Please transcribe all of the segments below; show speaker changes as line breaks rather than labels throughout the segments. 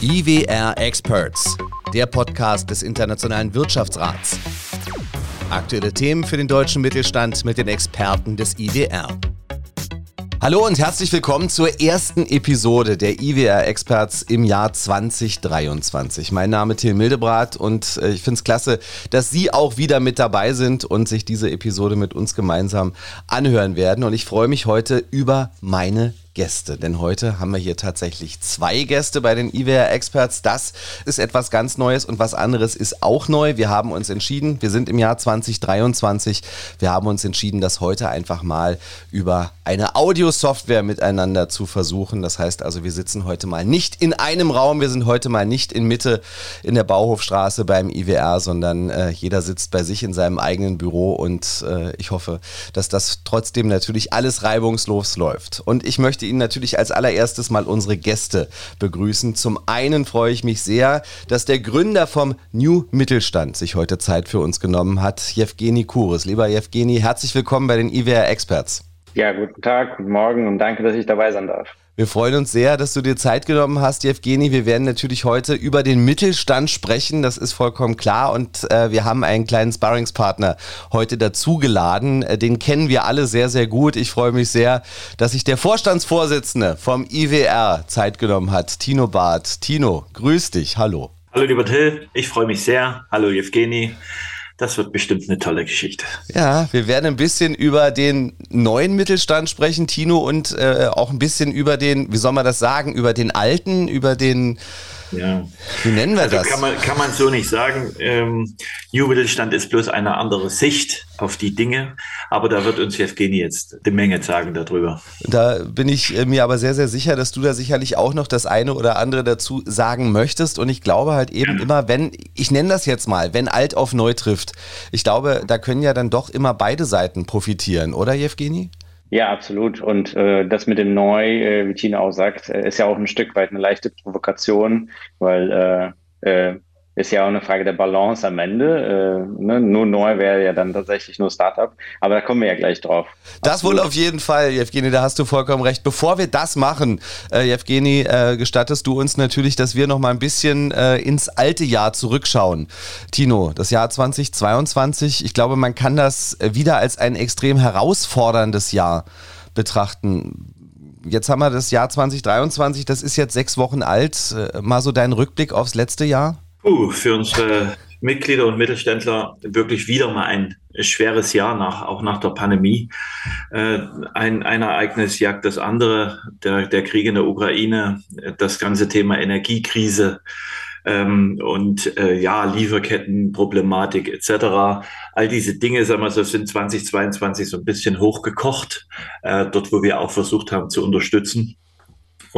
IWR Experts, der Podcast des Internationalen Wirtschaftsrats. Aktuelle Themen für den deutschen Mittelstand mit den Experten des IWR. Hallo und herzlich willkommen zur ersten Episode der IWR Experts im Jahr 2023. Mein Name ist Till Mildebrat und äh, ich finde es klasse, dass Sie auch wieder mit dabei sind und sich diese Episode mit uns gemeinsam anhören werden. Und ich freue mich heute über meine Gäste, denn heute haben wir hier tatsächlich zwei Gäste bei den IWR Experts. Das ist etwas ganz Neues und was anderes ist auch neu. Wir haben uns entschieden, wir sind im Jahr 2023, wir haben uns entschieden, das heute einfach mal über eine Audiosoftware miteinander zu versuchen. Das heißt also, wir sitzen heute mal nicht in einem Raum, wir sind heute mal nicht in Mitte in der Bauhofstraße beim IWR, sondern äh, jeder sitzt bei sich in seinem eigenen Büro und äh, ich hoffe, dass das trotzdem natürlich alles reibungslos läuft. Und ich möchte Ihnen natürlich als allererstes mal unsere Gäste begrüßen. Zum einen freue ich mich sehr, dass der Gründer vom New Mittelstand sich heute Zeit für uns genommen hat, Jewgeni Kuris. Lieber Jewgeni, herzlich willkommen bei den IWR Experts.
Ja, guten Tag, guten Morgen und danke, dass ich dabei sein darf.
Wir freuen uns sehr, dass du dir Zeit genommen hast, Jewgeni. Wir werden natürlich heute über den Mittelstand sprechen, das ist vollkommen klar. Und äh, wir haben einen kleinen Sparringspartner heute dazugeladen. Äh, den kennen wir alle sehr, sehr gut. Ich freue mich sehr, dass sich der Vorstandsvorsitzende vom IWR Zeit genommen hat, Tino Barth. Tino, grüß dich. Hallo.
Hallo, lieber Till. Ich freue mich sehr. Hallo, Jewgeni. Das wird bestimmt eine tolle Geschichte.
Ja, wir werden ein bisschen über den neuen Mittelstand sprechen, Tino, und äh, auch ein bisschen über den, wie soll man das sagen, über den alten, über den
ja. Wie nennen wir also das? Kann man, kann man so nicht sagen. Ähm, New Mittelstand ist bloß eine andere Sicht auf die Dinge, aber da wird uns Jevgeni jetzt eine Menge sagen darüber.
Da bin ich äh, mir aber sehr, sehr sicher, dass du da sicherlich auch noch das eine oder andere dazu sagen möchtest und ich glaube halt eben ja. immer, wenn, ich nenne das jetzt mal, wenn alt auf neu trifft, ich glaube, da können ja dann doch immer beide Seiten profitieren, oder Jevgeni?
Ja, absolut. Und äh, das mit dem Neu, äh, wie Tina auch sagt, äh, ist ja auch ein Stück weit eine leichte Provokation, weil äh, äh, ist ja auch eine Frage der Balance am Ende. Äh, ne? Nur neu wäre ja dann tatsächlich nur Startup. Aber da kommen wir ja gleich drauf.
Das Absolut. wohl auf jeden Fall, Jevgeni, da hast du vollkommen recht. Bevor wir das machen, äh, Jevgeni, äh, gestattest du uns natürlich, dass wir noch mal ein bisschen äh, ins alte Jahr zurückschauen. Tino, das Jahr 2022, ich glaube, man kann das wieder als ein extrem herausforderndes Jahr betrachten. Jetzt haben wir das Jahr 2023, das ist jetzt sechs Wochen alt. Äh, mal so dein Rückblick aufs letzte Jahr?
Uh, für unsere Mitglieder und Mittelständler wirklich wieder mal ein schweres Jahr nach, auch nach der Pandemie. Äh, ein, ein Ereignis jagt das andere, der, der Krieg in der Ukraine, das ganze Thema Energiekrise ähm, und äh, ja, Lieferkettenproblematik etc. All diese Dinge, sagen wir so, sind 2022 so ein bisschen hochgekocht, äh, dort wo wir auch versucht haben zu unterstützen.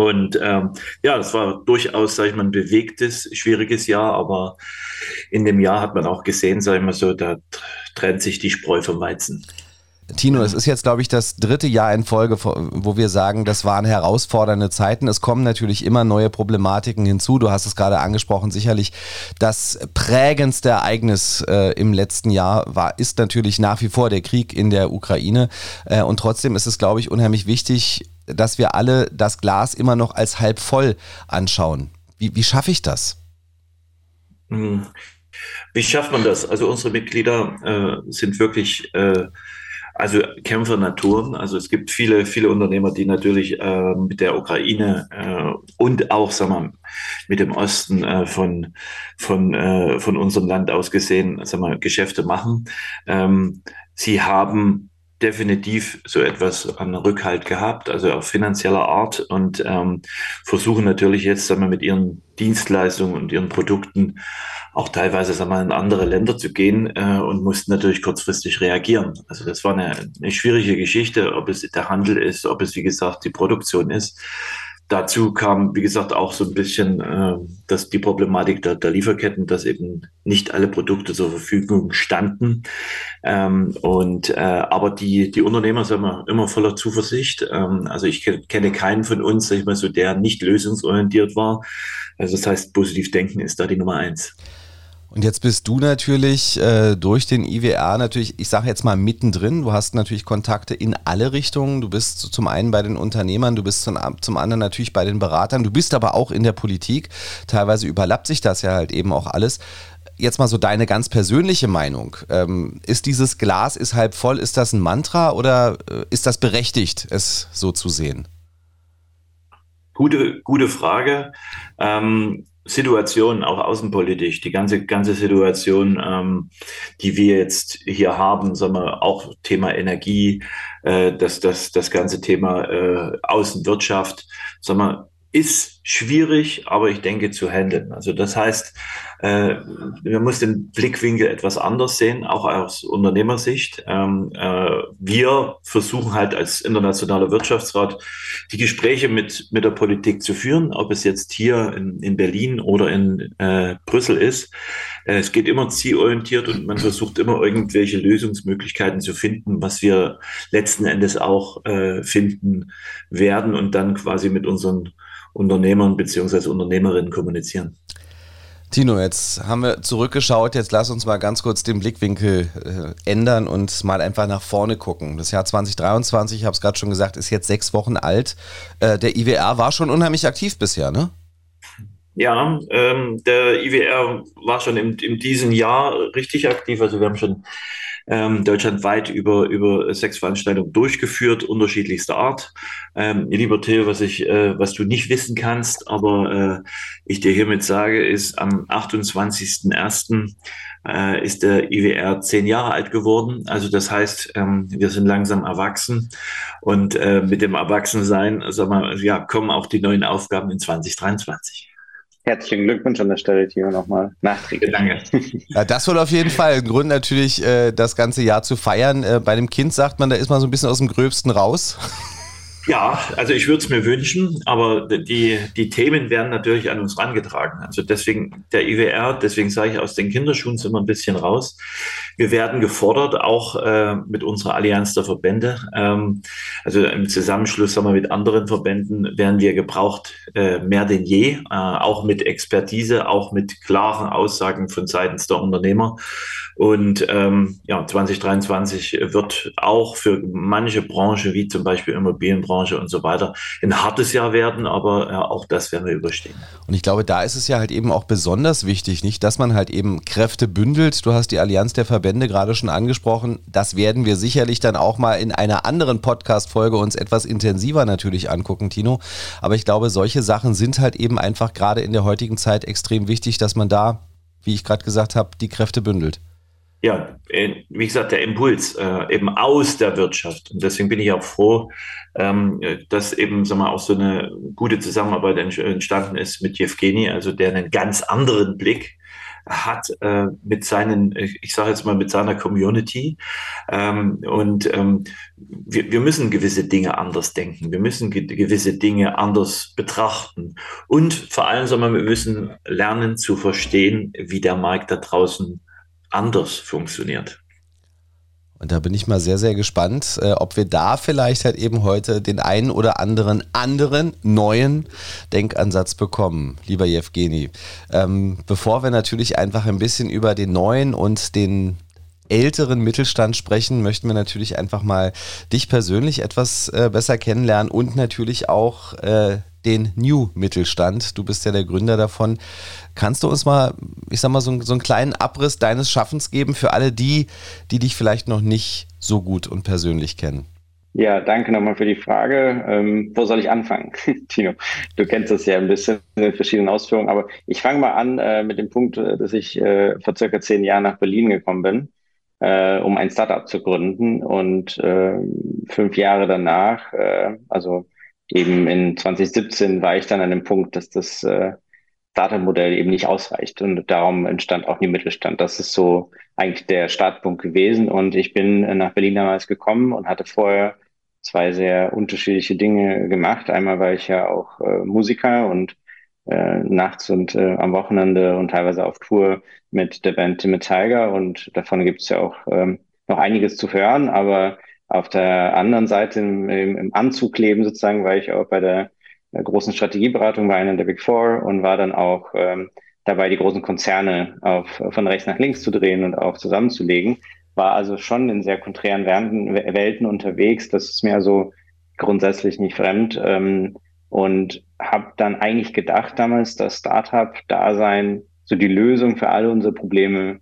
Und ähm, ja, das war durchaus, sage ich mal, ein bewegtes, schwieriges Jahr, aber in dem Jahr hat man auch gesehen, sage ich mal so, da trennt sich die Spreu vom Weizen.
Tino, es ist jetzt, glaube ich, das dritte Jahr in Folge, wo wir sagen, das waren herausfordernde Zeiten. Es kommen natürlich immer neue Problematiken hinzu. Du hast es gerade angesprochen. Sicherlich das prägendste Ereignis äh, im letzten Jahr war, ist natürlich nach wie vor der Krieg in der Ukraine. Äh, und trotzdem ist es, glaube ich, unheimlich wichtig, dass wir alle das Glas immer noch als halb voll anschauen. Wie, wie schaffe ich das?
Hm. Wie schafft man das? Also unsere Mitglieder äh, sind wirklich äh, also Kämpfer Natur. Also es gibt viele, viele Unternehmer, die natürlich äh, mit der Ukraine äh, und auch, sagen wir, mit dem Osten äh, von, von, äh, von unserem Land aus gesehen, sagen wir, Geschäfte machen. Ähm, sie haben definitiv so etwas an Rückhalt gehabt, also auf finanzieller Art und ähm, versuchen natürlich jetzt sagen wir, mit ihren Dienstleistungen und ihren Produkten auch teilweise sagen wir, in andere Länder zu gehen äh, und mussten natürlich kurzfristig reagieren. Also das war eine, eine schwierige Geschichte, ob es der Handel ist, ob es wie gesagt die Produktion ist dazu kam, wie gesagt, auch so ein bisschen äh, dass die Problematik der, der, Lieferketten, dass eben nicht alle Produkte zur Verfügung standen. Ähm, und äh, aber die, die Unternehmer sind immer, immer voller Zuversicht. Ähm, also ich kenne keinen von uns, sag ich mal so, der nicht lösungsorientiert war. Also das heißt, positiv denken ist da die Nummer eins.
Und jetzt bist du natürlich äh, durch den IWR natürlich, ich sage jetzt mal mittendrin, du hast natürlich Kontakte in alle Richtungen. Du bist zum einen bei den Unternehmern, du bist zum, zum anderen natürlich bei den Beratern, du bist aber auch in der Politik. Teilweise überlappt sich das ja halt eben auch alles. Jetzt mal so deine ganz persönliche Meinung. Ähm, ist dieses Glas ist halb voll, ist das ein Mantra oder äh, ist das berechtigt, es so zu sehen?
Gute, gute Frage. Ähm, Situation, auch außenpolitisch, die ganze, ganze Situation, ähm, die wir jetzt hier haben, sagen wir, auch Thema Energie, äh, das, das, das ganze Thema äh, Außenwirtschaft, sagen wir, ist schwierig, aber ich denke zu handeln. Also das heißt, äh, man muss den Blickwinkel etwas anders sehen, auch aus Unternehmersicht. Ähm, äh, wir versuchen halt als internationaler Wirtschaftsrat die Gespräche mit, mit der Politik zu führen, ob es jetzt hier in, in Berlin oder in äh, Brüssel ist. Äh, es geht immer zielorientiert und man versucht immer irgendwelche Lösungsmöglichkeiten zu finden, was wir letzten Endes auch äh, finden werden und dann quasi mit unseren Unternehmern beziehungsweise Unternehmerinnen kommunizieren.
Tino, jetzt haben wir zurückgeschaut. Jetzt lass uns mal ganz kurz den Blickwinkel äh, ändern und mal einfach nach vorne gucken. Das Jahr 2023, ich habe es gerade schon gesagt, ist jetzt sechs Wochen alt. Äh, der IWR war schon unheimlich aktiv bisher, ne?
Ja, ähm, der IWR war schon in, in diesem Jahr richtig aktiv. Also wir haben schon ähm, deutschlandweit über, über sechs Veranstaltungen durchgeführt, unterschiedlichster Art. Ähm, lieber Theo, was ich, äh, was du nicht wissen kannst, aber äh, ich dir hiermit sage, ist am 28.01. Äh, ist der IWR zehn Jahre alt geworden. Also das heißt, ähm, wir sind langsam erwachsen und äh, mit dem Erwachsensein, sag mal, ja, kommen auch die neuen Aufgaben in 2023.
Herzlichen Glückwunsch an der Stelle, Timo, nochmal nachträglich.
Danke.
Ja, das wohl auf jeden Fall ein Grund natürlich, äh, das ganze Jahr zu feiern. Äh, bei dem Kind sagt man, da ist man so ein bisschen aus dem Gröbsten raus.
Ja, also ich würde es mir wünschen, aber die, die Themen werden natürlich an uns rangetragen. Also deswegen der IWR, deswegen sage ich, aus den Kinderschuhen sind wir ein bisschen raus. Wir werden gefordert, auch äh, mit unserer Allianz der Verbände. Ähm, also im Zusammenschluss sagen wir, mit anderen Verbänden werden wir gebraucht, äh, mehr denn je, äh, auch mit Expertise, auch mit klaren Aussagen von seitens der Unternehmer. Und ähm, ja, 2023 wird auch für manche Branchen, wie zum Beispiel Immobilienbranche und so weiter, ein hartes Jahr werden, aber ja, auch das werden wir überstehen.
Und ich glaube, da ist es ja halt eben auch besonders wichtig, nicht, dass man halt eben Kräfte bündelt. Du hast die Allianz der Verbände gerade schon angesprochen. Das werden wir sicherlich dann auch mal in einer anderen Podcast-Folge uns etwas intensiver natürlich angucken, Tino. Aber ich glaube, solche Sachen sind halt eben einfach gerade in der heutigen Zeit extrem wichtig, dass man da, wie ich gerade gesagt habe, die Kräfte bündelt
ja, äh, wie gesagt, der Impuls äh, eben aus der Wirtschaft. Und deswegen bin ich auch froh, ähm, dass eben sagen wir, auch so eine gute Zusammenarbeit entstanden ist mit Jevgeni, also der einen ganz anderen Blick hat äh, mit seinen, ich sage jetzt mal mit seiner Community. Ähm, und ähm, wir, wir müssen gewisse Dinge anders denken. Wir müssen ge gewisse Dinge anders betrachten. Und vor allem, sagen wir, wir müssen lernen zu verstehen, wie der Markt da draußen anders funktioniert.
Und da bin ich mal sehr, sehr gespannt, äh, ob wir da vielleicht halt eben heute den einen oder anderen anderen neuen Denkansatz bekommen, lieber Jevgeni. Ähm, bevor wir natürlich einfach ein bisschen über den neuen und den älteren Mittelstand sprechen, möchten wir natürlich einfach mal dich persönlich etwas äh, besser kennenlernen und natürlich auch äh, den New Mittelstand. Du bist ja der Gründer davon. Kannst du uns mal, ich sag mal, so, so einen kleinen Abriss deines Schaffens geben für alle die, die dich vielleicht noch nicht so gut und persönlich kennen?
Ja, danke nochmal für die Frage. Ähm, wo soll ich anfangen, Tino? Du kennst das ja ein bisschen in verschiedenen Ausführungen, aber ich fange mal an äh, mit dem Punkt, äh, dass ich äh, vor circa zehn Jahren nach Berlin gekommen bin, äh, um ein Startup zu gründen und äh, fünf Jahre danach, äh, also eben in 2017 war ich dann an dem Punkt, dass das äh, Startup-Modell eben nicht ausreicht und darum entstand auch die Mittelstand. Das ist so eigentlich der Startpunkt gewesen und ich bin nach Berlin damals gekommen und hatte vorher zwei sehr unterschiedliche Dinge gemacht. Einmal war ich ja auch äh, Musiker und äh, nachts und äh, am Wochenende und teilweise auf Tour mit der Band Timmy Tiger und davon gibt es ja auch ähm, noch einiges zu hören, aber auf der anderen Seite im, im Anzug leben sozusagen war ich auch bei der, großen Strategieberatung bei einer der Big Four und war dann auch ähm, dabei, die großen Konzerne auf, von rechts nach links zu drehen und auch zusammenzulegen. War also schon in sehr konträren Welten unterwegs. Das ist mir also grundsätzlich nicht fremd. Ähm, und habe dann eigentlich gedacht damals, dass Startup-Dasein so die Lösung für alle unsere Probleme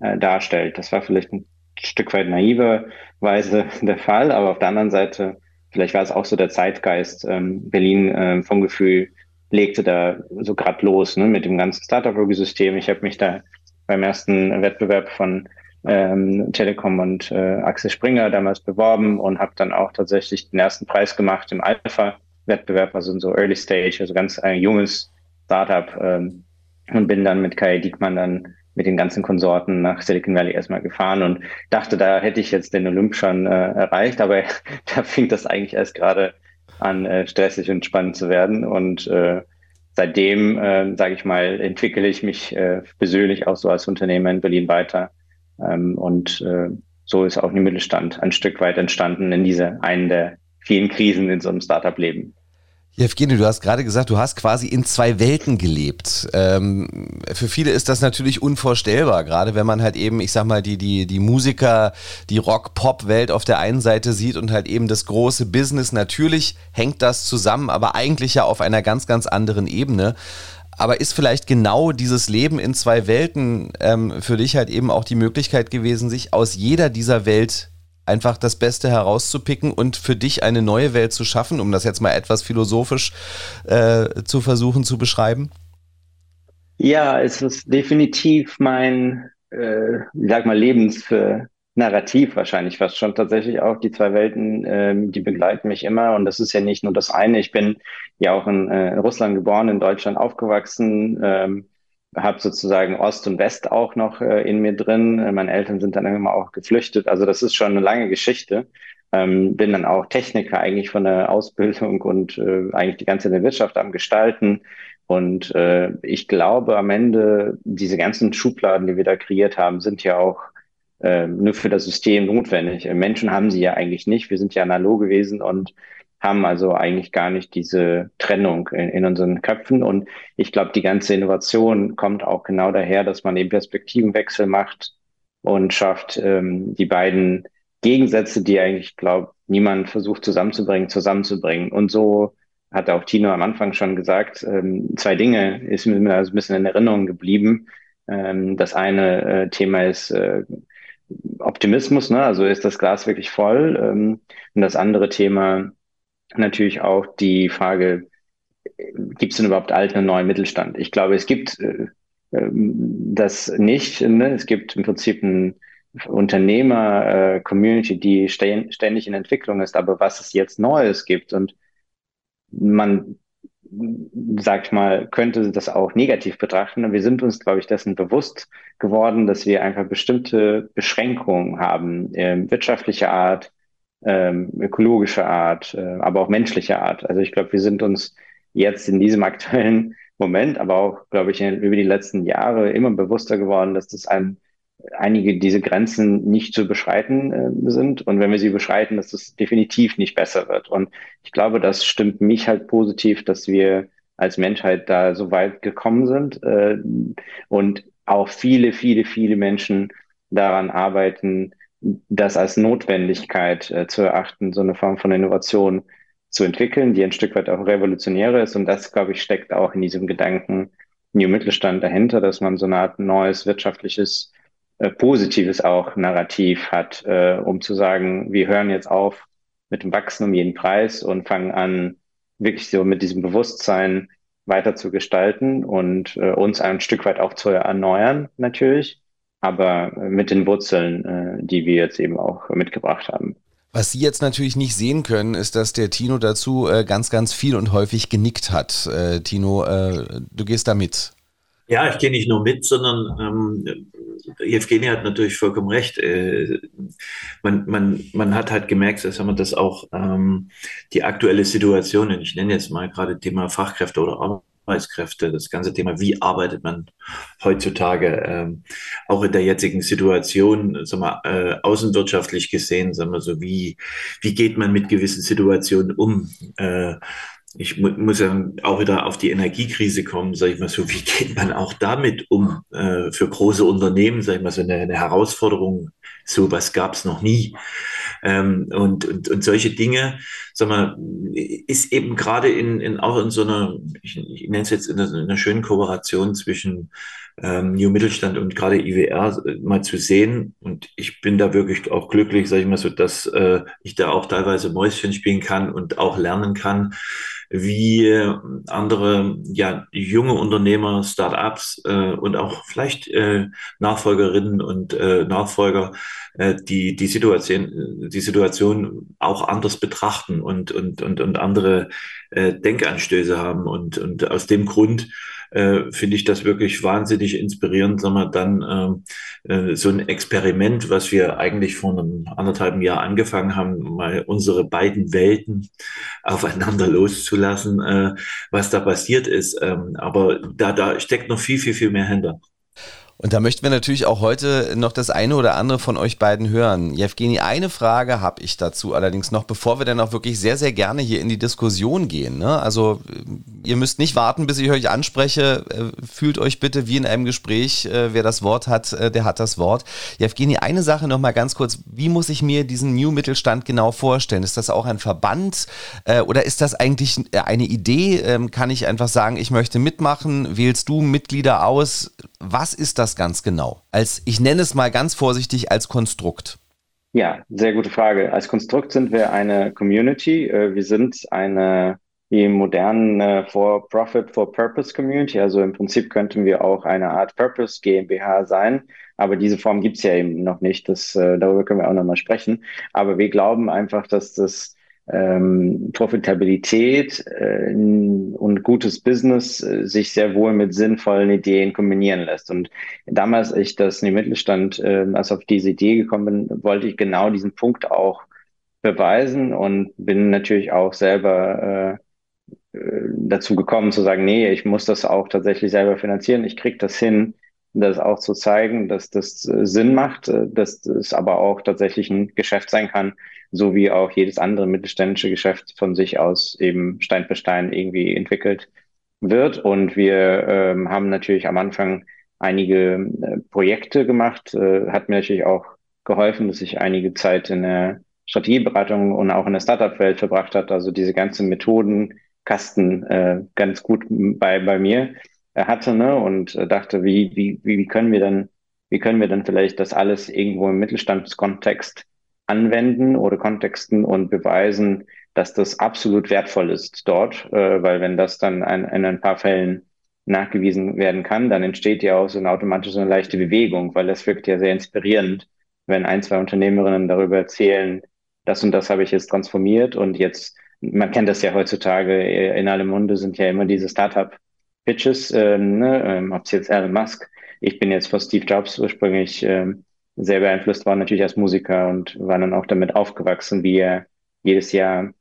äh, darstellt. Das war vielleicht ein Stück weit naiverweise der Fall, aber auf der anderen Seite, vielleicht war es auch so der Zeitgeist. Ähm, Berlin äh, vom Gefühl legte da so grad los ne, mit dem ganzen Startup-System. Ich habe mich da beim ersten Wettbewerb von ähm, Telekom und äh, Axel Springer damals beworben und habe dann auch tatsächlich den ersten Preis gemacht im Alpha-Wettbewerb, also in so Early Stage, also ganz ein junges Startup ähm, und bin dann mit Kai Diekmann dann mit den ganzen Konsorten nach Silicon Valley erstmal gefahren und dachte, da hätte ich jetzt den Olymp schon äh, erreicht, aber da fing das eigentlich erst gerade an, äh, stressig und spannend zu werden. Und äh, seitdem, äh, sage ich mal, entwickle ich mich äh, persönlich auch so als Unternehmer in Berlin weiter. Ähm, und äh, so ist auch der Mittelstand ein Stück weit entstanden in dieser einen der vielen Krisen in so einem Startup-Leben.
Evgeny, du hast gerade gesagt, du hast quasi in zwei Welten gelebt. Ähm, für viele ist das natürlich unvorstellbar, gerade wenn man halt eben, ich sag mal, die, die, die Musiker, die Rock-Pop-Welt auf der einen Seite sieht und halt eben das große Business. Natürlich hängt das zusammen, aber eigentlich ja auf einer ganz, ganz anderen Ebene. Aber ist vielleicht genau dieses Leben in zwei Welten ähm, für dich halt eben auch die Möglichkeit gewesen, sich aus jeder dieser Welt einfach das Beste herauszupicken und für dich eine neue Welt zu schaffen, um das jetzt mal etwas philosophisch äh, zu versuchen zu beschreiben?
Ja, es ist definitiv mein, äh, ich sag mal, Lebensnarrativ wahrscheinlich fast schon tatsächlich auch. Die zwei Welten, äh, die begleiten mich immer und das ist ja nicht nur das eine. Ich bin ja auch in, äh, in Russland geboren, in Deutschland aufgewachsen. Ähm, habe sozusagen Ost und West auch noch äh, in mir drin. Äh, meine Eltern sind dann immer auch geflüchtet. Also das ist schon eine lange Geschichte. Ähm, bin dann auch Techniker eigentlich von der Ausbildung und äh, eigentlich die ganze Wirtschaft am Gestalten. Und äh, ich glaube, am Ende, diese ganzen Schubladen, die wir da kreiert haben, sind ja auch äh, nur für das System notwendig. Menschen haben sie ja eigentlich nicht. Wir sind ja analog gewesen und haben also eigentlich gar nicht diese Trennung in, in unseren Köpfen. Und ich glaube, die ganze Innovation kommt auch genau daher, dass man eben Perspektivenwechsel macht und schafft, ähm, die beiden Gegensätze, die eigentlich, glaube niemand versucht zusammenzubringen, zusammenzubringen. Und so hat auch Tino am Anfang schon gesagt, ähm, zwei Dinge ist mir also ein bisschen in Erinnerung geblieben. Ähm, das eine äh, Thema ist äh, Optimismus, ne? also ist das Glas wirklich voll? Ähm, und das andere Thema natürlich auch die Frage, gibt es denn überhaupt alten und neuen Mittelstand? Ich glaube, es gibt äh, ähm, das nicht. Ne? Es gibt im Prinzip ein Unternehmer-Community, äh, die ständig in Entwicklung ist, aber was es jetzt Neues gibt und man, sag ich mal, könnte das auch negativ betrachten. Wir sind uns, glaube ich, dessen bewusst geworden, dass wir einfach bestimmte Beschränkungen haben, äh, wirtschaftlicher Art, ähm, ökologischer Art, äh, aber auch menschlicher Art. Also ich glaube, wir sind uns jetzt in diesem aktuellen Moment, aber auch, glaube ich, in, über die letzten Jahre immer bewusster geworden, dass das ein, einige diese Grenzen nicht zu beschreiten äh, sind. Und wenn wir sie beschreiten, dass das definitiv nicht besser wird. Und ich glaube, das stimmt mich halt positiv, dass wir als Menschheit da so weit gekommen sind äh, und auch viele, viele, viele Menschen daran arbeiten, das als Notwendigkeit äh, zu erachten, so eine Form von Innovation zu entwickeln, die ein Stück weit auch revolutionäre ist. Und das, glaube ich, steckt auch in diesem Gedanken New Mittelstand dahinter, dass man so eine Art neues wirtschaftliches, äh, positives auch Narrativ hat, äh, um zu sagen, wir hören jetzt auf mit dem Wachsen um jeden Preis und fangen an, wirklich so mit diesem Bewusstsein weiter zu gestalten und äh, uns ein Stück weit auch zu erneuern, natürlich aber mit den Wurzeln, äh, die wir jetzt eben auch mitgebracht haben.
Was Sie jetzt natürlich nicht sehen können, ist, dass der Tino dazu äh, ganz, ganz viel und häufig genickt hat. Äh, Tino, äh, du gehst da mit.
Ja, ich gehe nicht nur mit, sondern ähm, Evgeny hat natürlich vollkommen recht. Äh, man, man, man hat halt gemerkt, dass man das auch ähm, die aktuelle Situation, und ich nenne jetzt mal gerade Thema Fachkräfte oder Arbeit, Arbeitskräfte, das ganze Thema, wie arbeitet man heutzutage, ähm, auch in der jetzigen Situation, sagen wir, äh, außenwirtschaftlich gesehen, sagen wir so, wie, wie geht man mit gewissen Situationen um? Äh, ich mu muss ja auch wieder auf die Energiekrise kommen, sage ich mal so, wie geht man auch damit um? Äh, für große Unternehmen, sage ich mal, so eine, eine Herausforderung, sowas gab es noch nie. Ähm, und, und, und solche Dinge, sag mal, ist eben gerade in, in auch in so einer, ich, ich nenne es jetzt in einer, in einer schönen Kooperation zwischen ähm, New Mittelstand und gerade IWR äh, mal zu sehen. Und ich bin da wirklich auch glücklich, sage ich mal so, dass äh, ich da auch teilweise Mäuschen spielen kann und auch lernen kann, wie andere ja junge Unternehmer, Startups äh, und auch vielleicht äh, Nachfolgerinnen und äh, Nachfolger äh, die die Situation die Situation auch anders betrachten und und und und andere äh, Denkanstöße haben und und aus dem Grund äh, finde ich das wirklich wahnsinnig inspirierend, sagen wir dann äh, äh, so ein Experiment, was wir eigentlich vor einem anderthalben Jahr angefangen haben, mal unsere beiden Welten aufeinander loszulassen, äh, was da passiert ist. Ähm, aber da, da steckt noch viel, viel, viel mehr hinter.
Und da möchten wir natürlich auch heute noch das eine oder andere von euch beiden hören. Jevgeni, eine Frage habe ich dazu allerdings noch, bevor wir dann auch wirklich sehr, sehr gerne hier in die Diskussion gehen. Ne? Also ihr müsst nicht warten, bis ich euch anspreche. Äh, fühlt euch bitte wie in einem Gespräch. Äh, wer das Wort hat, äh, der hat das Wort. Jevgeni, eine Sache noch mal ganz kurz. Wie muss ich mir diesen New Mittelstand genau vorstellen? Ist das auch ein Verband oder ist das eigentlich eine Idee? Ähm, kann ich einfach sagen, ich möchte mitmachen? Wählst du Mitglieder aus? Was ist das ganz genau? Als, ich nenne es mal ganz vorsichtig, als Konstrukt.
Ja, sehr gute Frage. Als Konstrukt sind wir eine Community. Äh, wir sind eine wie modernen For-Profit, For-Purpose Community. Also im Prinzip könnten wir auch eine Art Purpose GmbH sein. Aber diese Form gibt es ja eben noch nicht. Das, äh, darüber können wir auch nochmal sprechen. Aber wir glauben einfach, dass das ähm, Profitabilität äh, und gutes Business äh, sich sehr wohl mit sinnvollen Ideen kombinieren lässt. Und damals, als ich das in den Mittelstand, äh, als auf diese Idee gekommen bin, wollte ich genau diesen Punkt auch beweisen und bin natürlich auch selber äh, äh dazu gekommen zu sagen, nee, ich muss das auch tatsächlich selber finanzieren. Ich krieg das hin, das auch zu zeigen, dass das äh, Sinn macht, äh, dass das aber auch tatsächlich ein Geschäft sein kann, so wie auch jedes andere mittelständische Geschäft von sich aus eben Stein für Stein irgendwie entwickelt wird. Und wir ähm, haben natürlich am Anfang einige äh, Projekte gemacht, äh, hat mir natürlich auch geholfen, dass ich einige Zeit in der Strategieberatung und auch in der Startup-Welt verbracht hat. Also diese ganzen Methodenkasten äh, ganz gut bei, bei mir hatte ne? und äh, dachte, wie, wie, wie können wir denn, wie können wir denn vielleicht das alles irgendwo im Mittelstandskontext anwenden oder kontexten und beweisen, dass das absolut wertvoll ist dort, äh, weil wenn das dann ein, in ein paar Fällen nachgewiesen werden kann, dann entsteht ja auch so eine automatische eine leichte Bewegung, weil das wirkt ja sehr inspirierend, wenn ein, zwei Unternehmerinnen darüber erzählen, das und das habe ich jetzt transformiert und jetzt, man kennt das ja heutzutage, in allem Munde sind ja immer diese Startup Pitches, ähm, ne, ähm, ob es jetzt Elon Musk, ich bin jetzt von Steve Jobs ursprünglich ähm, sehr beeinflusst war natürlich als Musiker und war dann auch damit aufgewachsen, wie er jedes Jahr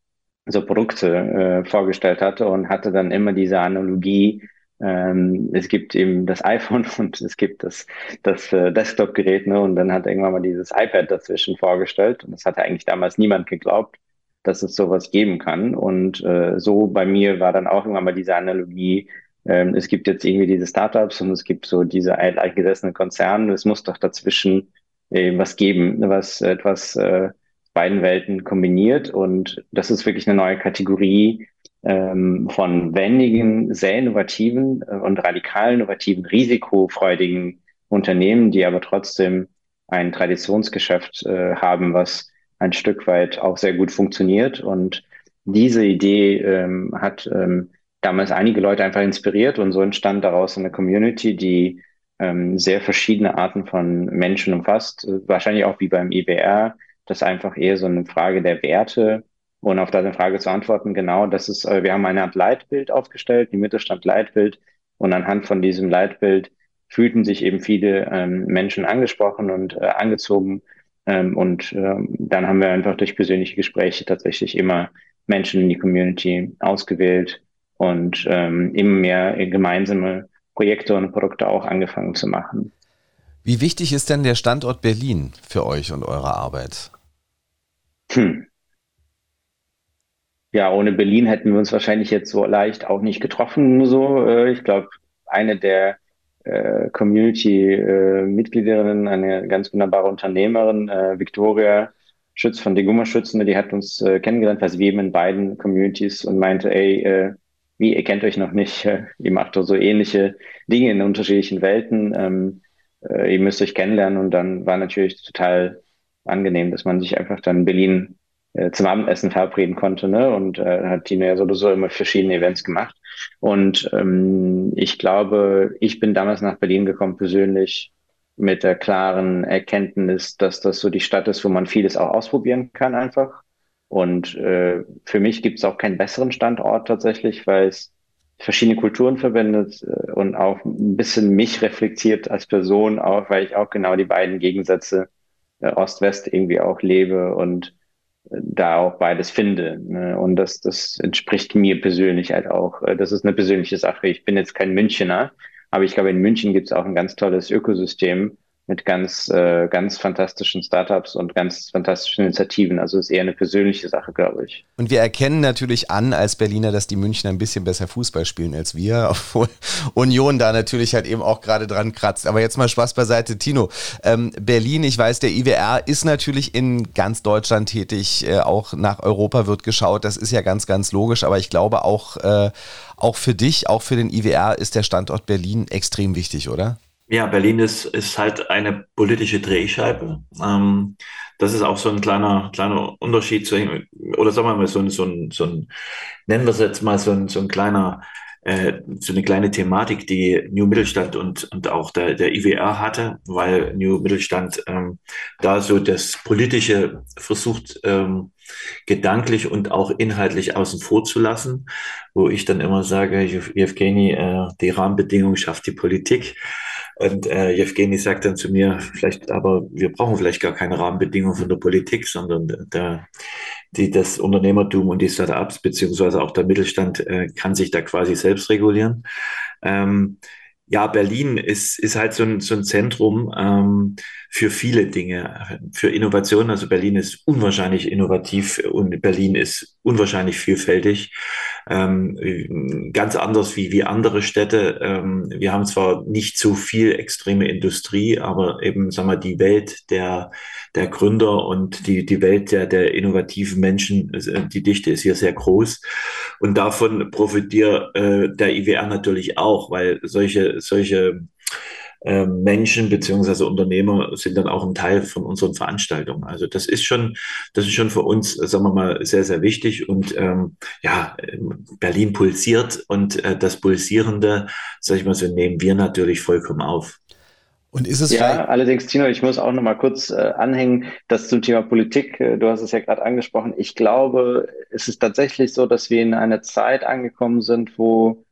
so Produkte äh, vorgestellt hatte und hatte dann immer diese Analogie, ähm, es gibt eben das iPhone und es gibt das, das äh, Desktop-Gerät, ne? Und dann hat er irgendwann mal dieses iPad dazwischen vorgestellt. Und das hatte eigentlich damals niemand geglaubt, dass es sowas geben kann. Und äh, so bei mir war dann auch irgendwann mal diese Analogie, ähm, es gibt jetzt irgendwie diese Startups und es gibt so diese altgesessenen Konzerne. Es muss doch dazwischen äh, was geben, was etwas äh, beiden Welten kombiniert. Und das ist wirklich eine neue Kategorie ähm, von wendigen, sehr innovativen äh, und radikal innovativen, risikofreudigen Unternehmen, die aber trotzdem ein Traditionsgeschäft äh, haben, was ein Stück weit auch sehr gut funktioniert. Und diese Idee ähm, hat ähm, damals einige Leute einfach inspiriert und so entstand daraus eine Community, die ähm, sehr verschiedene Arten von Menschen umfasst. Wahrscheinlich auch wie beim IBR, das ist einfach eher so eine Frage der Werte. Und auf deine Frage zu antworten, genau, das ist, äh, wir haben eine Art Leitbild aufgestellt, die Mittelstand Leitbild. Und anhand von diesem Leitbild fühlten sich eben viele ähm, Menschen angesprochen und äh, angezogen. Ähm, und äh, dann haben wir einfach durch persönliche Gespräche tatsächlich immer Menschen in die Community ausgewählt, und ähm, immer mehr gemeinsame Projekte und Produkte auch angefangen zu machen.
Wie wichtig ist denn der Standort Berlin für euch und eure Arbeit?
Hm. ja, ohne Berlin hätten wir uns wahrscheinlich jetzt so leicht auch nicht getroffen. So, äh, ich glaube, eine der äh, Community-Mitgliederinnen, äh, eine ganz wunderbare Unternehmerin, äh, Victoria Schütz von Deguma Schützen, die hat uns äh, kennengelernt, was wir eben in beiden Communities und meinte, ey, äh, wie, ihr kennt euch noch nicht, äh, ihr macht doch so ähnliche Dinge in unterschiedlichen Welten, ähm, äh, ihr müsst euch kennenlernen und dann war natürlich total angenehm, dass man sich einfach dann in Berlin äh, zum Abendessen verabreden konnte, ne? Und äh, hat Tino ja sowieso immer verschiedene Events gemacht. Und ähm, ich glaube, ich bin damals nach Berlin gekommen, persönlich mit der klaren Erkenntnis, dass das so die Stadt ist, wo man vieles auch ausprobieren kann einfach. Und äh, für mich gibt es auch keinen besseren Standort tatsächlich, weil es verschiedene Kulturen verbindet äh, und auch ein bisschen mich reflektiert als Person, auch weil ich auch genau die beiden Gegensätze äh, Ost-West irgendwie auch lebe und da auch beides finde. Ne? Und das, das entspricht mir persönlich halt auch. Äh, das ist eine persönliche Sache. Ich bin jetzt kein Münchener, aber ich glaube, in München gibt es auch ein ganz tolles Ökosystem, mit ganz, äh, ganz fantastischen Startups und ganz fantastischen Initiativen. Also ist eher eine persönliche Sache, glaube ich.
Und wir erkennen natürlich an als Berliner, dass die Münchner ein bisschen besser Fußball spielen als wir, obwohl Union da natürlich halt eben auch gerade dran kratzt. Aber jetzt mal Spaß beiseite. Tino, ähm, Berlin, ich weiß, der IWR ist natürlich in ganz Deutschland tätig, äh, auch nach Europa wird geschaut. Das ist ja ganz, ganz logisch. Aber ich glaube auch, äh, auch für dich, auch für den IWR ist der Standort Berlin extrem wichtig, oder?
Ja, Berlin ist, ist halt eine politische Drehscheibe. Ähm, das ist auch so ein kleiner, kleiner Unterschied zu, oder sagen wir mal, so ein, so ein, so ein nennen wir es jetzt mal so ein, so ein kleiner, äh, so eine kleine Thematik, die New Mittelstand und, und auch der, der IWR hatte, weil New Mittelstand ähm, da so das Politische versucht, ähm, gedanklich und auch inhaltlich außen vor zu lassen, wo ich dann immer sage, Evgeny, äh, die Rahmenbedingungen schafft die Politik. Und äh, Jewgeni sagt dann zu mir, vielleicht, aber wir brauchen vielleicht gar keine Rahmenbedingungen von der Politik, sondern der, die, das Unternehmertum und die Startups beziehungsweise auch der Mittelstand äh, kann sich da quasi selbst regulieren. Ähm, ja, Berlin ist, ist halt so ein, so ein Zentrum ähm, für viele Dinge, für Innovation. Also Berlin ist unwahrscheinlich innovativ und Berlin ist unwahrscheinlich vielfältig. Ähm, ganz anders wie, wie andere Städte. Ähm, wir haben zwar nicht so viel extreme Industrie, aber eben, sagen wir, die Welt der, der Gründer und die, die Welt der, der innovativen Menschen, äh, die Dichte ist hier sehr groß. Und davon profitiert äh, der IWR natürlich auch, weil solche, solche Menschen beziehungsweise Unternehmer sind dann auch ein Teil von unseren Veranstaltungen. Also das ist schon, das ist schon für uns, sagen wir mal, sehr, sehr wichtig. Und ähm, ja, Berlin pulsiert und äh, das Pulsierende, sag ich mal so, nehmen wir natürlich vollkommen auf.
Und ist es ja, allerdings, Tino, ich muss auch noch mal kurz äh, anhängen, das zum Thema Politik, äh, du hast es ja gerade angesprochen. Ich glaube, es ist tatsächlich so, dass wir in einer Zeit angekommen sind, wo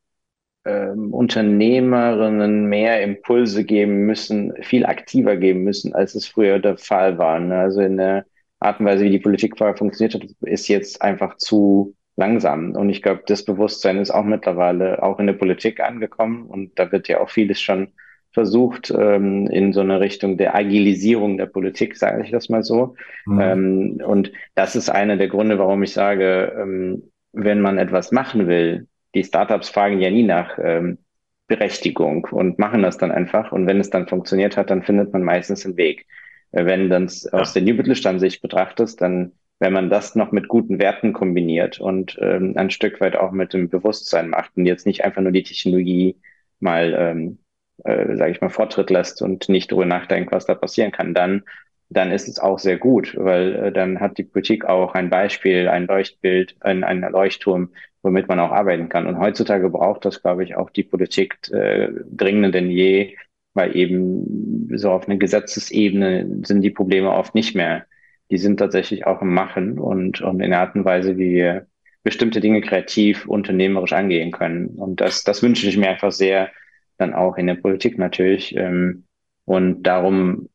ähm, Unternehmerinnen mehr Impulse geben müssen, viel aktiver geben müssen, als es früher der Fall war. Ne? Also in der Art und Weise, wie die Politik vorher funktioniert hat, ist jetzt einfach zu langsam. Und ich glaube, das Bewusstsein ist auch mittlerweile auch in der Politik angekommen. Und da wird ja auch vieles schon versucht, ähm, in so eine Richtung der Agilisierung der Politik, sage ich das mal so. Mhm. Ähm, und das ist einer der Gründe, warum ich sage, ähm, wenn man etwas machen will, die Startups fragen ja nie nach ähm, Berechtigung und machen das dann einfach. Und wenn es dann funktioniert hat, dann findet man meistens einen Weg. Äh, wenn dann ja. aus der New Mittelstand-Sicht betrachtet, dann, wenn man das noch mit guten Werten kombiniert und ähm, ein Stück weit auch mit dem Bewusstsein macht und jetzt nicht einfach nur die Technologie mal, ähm, äh, sage ich mal, Vortritt lässt und nicht darüber nachdenkt, was da passieren kann, dann dann ist es auch sehr gut, weil äh, dann hat die Politik auch ein Beispiel, ein Leuchtbild, ein, ein Leuchtturm, womit man auch arbeiten kann. Und heutzutage braucht das, glaube ich, auch die Politik äh, dringender denn je, weil eben so auf einer Gesetzesebene sind die Probleme oft nicht mehr. Die sind tatsächlich auch im Machen und, und in der Art und Weise, wie wir bestimmte Dinge kreativ, unternehmerisch angehen können. Und das, das wünsche ich mir einfach sehr, dann auch in der Politik natürlich. Ähm, und darum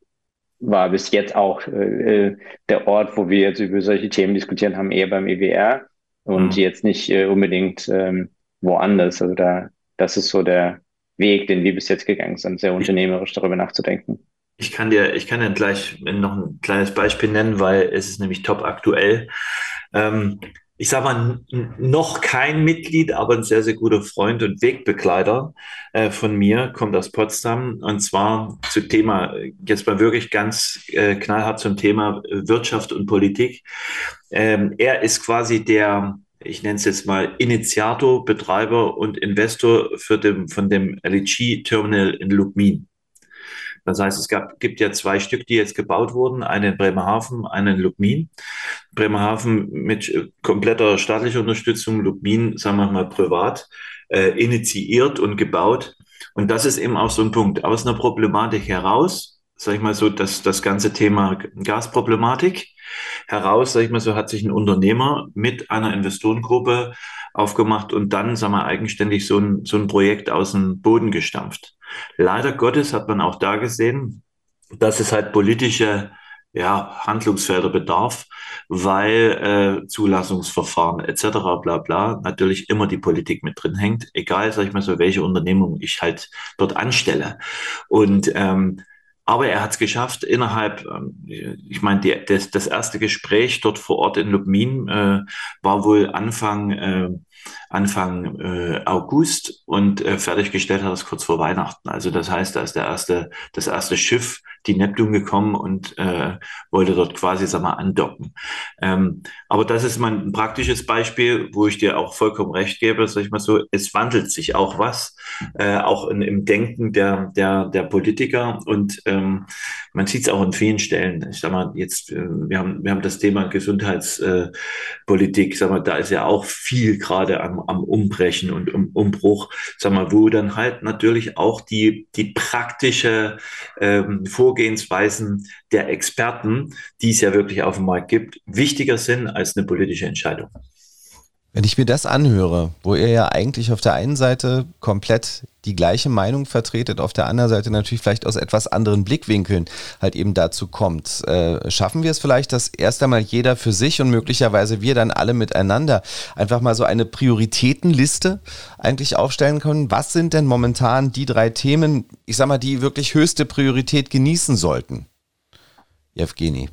war bis jetzt auch äh, äh der Ort, wo wir jetzt über solche Themen diskutieren haben, eher beim EWR und mhm. jetzt nicht äh, unbedingt ähm, woanders. Also da, das ist so der Weg, den wir bis jetzt gegangen sind, sehr unternehmerisch darüber nachzudenken.
Ich kann dir, ich kann dir gleich noch ein kleines Beispiel nennen, weil es ist nämlich top aktuell. Ähm, ich sage mal, noch kein Mitglied, aber ein sehr, sehr guter Freund und Wegbegleiter äh, von mir, kommt aus Potsdam. Und zwar zu Thema, jetzt mal wirklich ganz äh, knallhart zum Thema Wirtschaft und Politik. Ähm, er ist quasi der, ich nenne es jetzt mal Initiator, Betreiber und Investor für dem, von dem LG-Terminal in Lubmin. Das heißt, es gab, gibt ja zwei Stück, die jetzt gebaut wurden, einen in Bremerhaven, einen in Lubmin. Bremerhaven mit äh, kompletter staatlicher Unterstützung, Lubmin, sagen wir mal, privat, äh, initiiert und gebaut. Und das ist eben auch so ein Punkt. Aus einer Problematik heraus, sage ich mal so, dass das ganze Thema Gasproblematik heraus, sage ich mal so, hat sich ein Unternehmer mit einer Investorengruppe aufgemacht und dann, sagen wir, eigenständig so ein, so ein Projekt aus dem Boden gestampft. Leider Gottes hat man auch da gesehen, dass es halt politische ja, Handlungsfelder bedarf, weil äh, Zulassungsverfahren etc. bla bla natürlich immer die Politik mit drin hängt, egal, sag ich mal so, welche Unternehmung ich halt dort anstelle. Und ähm, aber er hat es geschafft, innerhalb, ähm, ich meine, das, das erste Gespräch dort vor Ort in Lubmin äh, war wohl Anfang äh, Anfang äh, August und äh, fertiggestellt hat es kurz vor Weihnachten. Also das heißt, da ist der erste, das erste Schiff, die Neptun gekommen und äh, wollte dort quasi, sag mal, andocken. Ähm, aber das ist mal ein praktisches Beispiel, wo ich dir auch vollkommen recht gebe, sag ich mal so, es wandelt sich auch was, äh, auch in, im Denken der, der, der Politiker und ähm, man sieht es auch an vielen Stellen. Ich sag mal, jetzt, äh, wir haben, wir haben das Thema Gesundheitspolitik, äh, sag mal, da ist ja auch viel gerade gerade am, am Umbrechen und um Umbruch, sag mal, wo dann halt natürlich auch die, die praktische ähm, Vorgehensweisen der Experten, die es ja wirklich auf dem Markt gibt, wichtiger sind als eine politische Entscheidung.
Wenn ich mir das anhöre, wo ihr ja eigentlich auf der einen Seite komplett die gleiche Meinung vertretet, auf der anderen Seite natürlich vielleicht aus etwas anderen Blickwinkeln halt eben dazu kommt, äh, schaffen wir es vielleicht, dass erst einmal jeder für sich und möglicherweise wir dann alle miteinander einfach mal so eine Prioritätenliste eigentlich aufstellen können. Was sind denn momentan die drei Themen, ich sag mal, die wirklich höchste Priorität genießen sollten? Evgeny.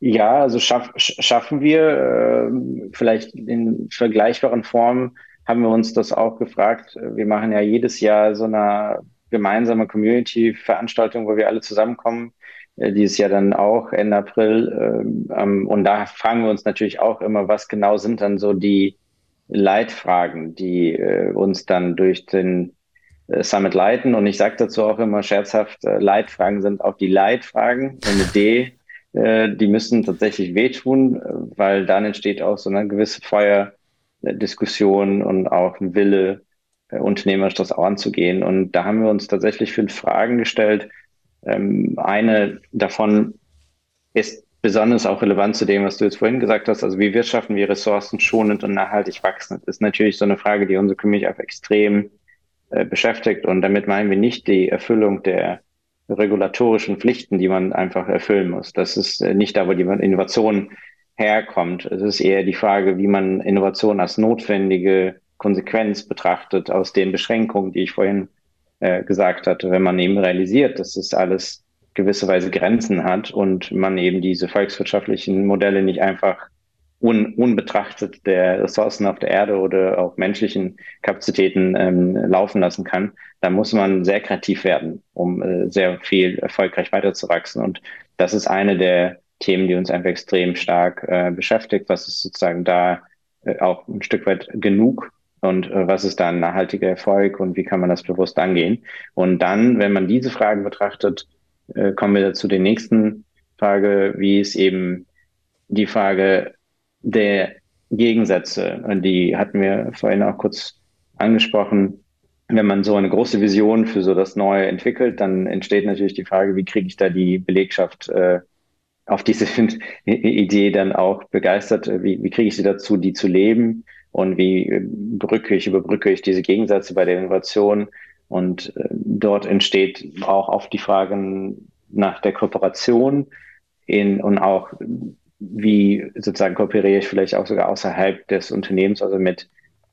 Ja, also schaff, schaffen wir äh, vielleicht in vergleichbaren Formen haben wir uns das auch gefragt. Wir machen ja jedes Jahr so eine gemeinsame Community-Veranstaltung, wo wir alle zusammenkommen. Äh, dieses Jahr dann auch Ende April. Äh, ähm, und da fragen wir uns natürlich auch immer, was genau sind dann so die Leitfragen, die äh, uns dann durch den äh, Summit leiten. Und ich sage dazu auch immer scherzhaft, äh, Leitfragen sind auch die Leitfragen ohne D äh, die müssen tatsächlich wehtun, weil dann entsteht auch so eine gewisse Feuerdiskussion und auch ein Wille, äh, unternehmerisch das auch anzugehen. Und da haben wir uns tatsächlich fünf Fragen gestellt. Ähm, eine davon ist besonders auch relevant zu dem, was du jetzt vorhin gesagt hast. Also wie wirtschaften wir Ressourcen schonend und nachhaltig wachsen? Das ist natürlich so eine Frage, die unsere Community auch extrem äh, beschäftigt. Und damit meinen wir nicht die Erfüllung der regulatorischen Pflichten, die man einfach erfüllen muss. Das ist äh, nicht da, wo die Innovation herkommt. Es ist eher die Frage, wie man Innovation als notwendige Konsequenz betrachtet aus den Beschränkungen, die ich vorhin äh, gesagt hatte. Wenn man eben realisiert, dass es alles gewisserweise Grenzen hat und man eben diese volkswirtschaftlichen Modelle nicht einfach un, unbetrachtet der Ressourcen auf der Erde oder auch menschlichen Kapazitäten ähm, laufen lassen kann, dann muss man sehr kreativ werden, um äh, sehr viel erfolgreich weiterzuwachsen. Und das ist eine der Themen, die uns einfach extrem stark äh, beschäftigt. Was ist sozusagen da äh, auch ein Stück weit genug und äh, was ist da ein nachhaltiger Erfolg und wie kann man das bewusst angehen? Und dann, wenn man diese Fragen betrachtet, äh, kommen wir zu der nächsten Frage, wie ist eben die Frage, der Gegensätze, die hatten wir vorhin auch kurz angesprochen. Wenn man so eine große Vision für so das Neue entwickelt, dann entsteht natürlich die Frage, wie kriege ich da die Belegschaft äh, auf diese Idee dann auch begeistert? Wie, wie kriege ich sie dazu, die zu leben? Und wie brücke ich, überbrücke ich diese Gegensätze bei der Innovation? Und äh, dort entsteht auch oft die Frage nach der Kooperation in, und auch wie sozusagen kooperiere ich vielleicht auch sogar außerhalb des Unternehmens, also mit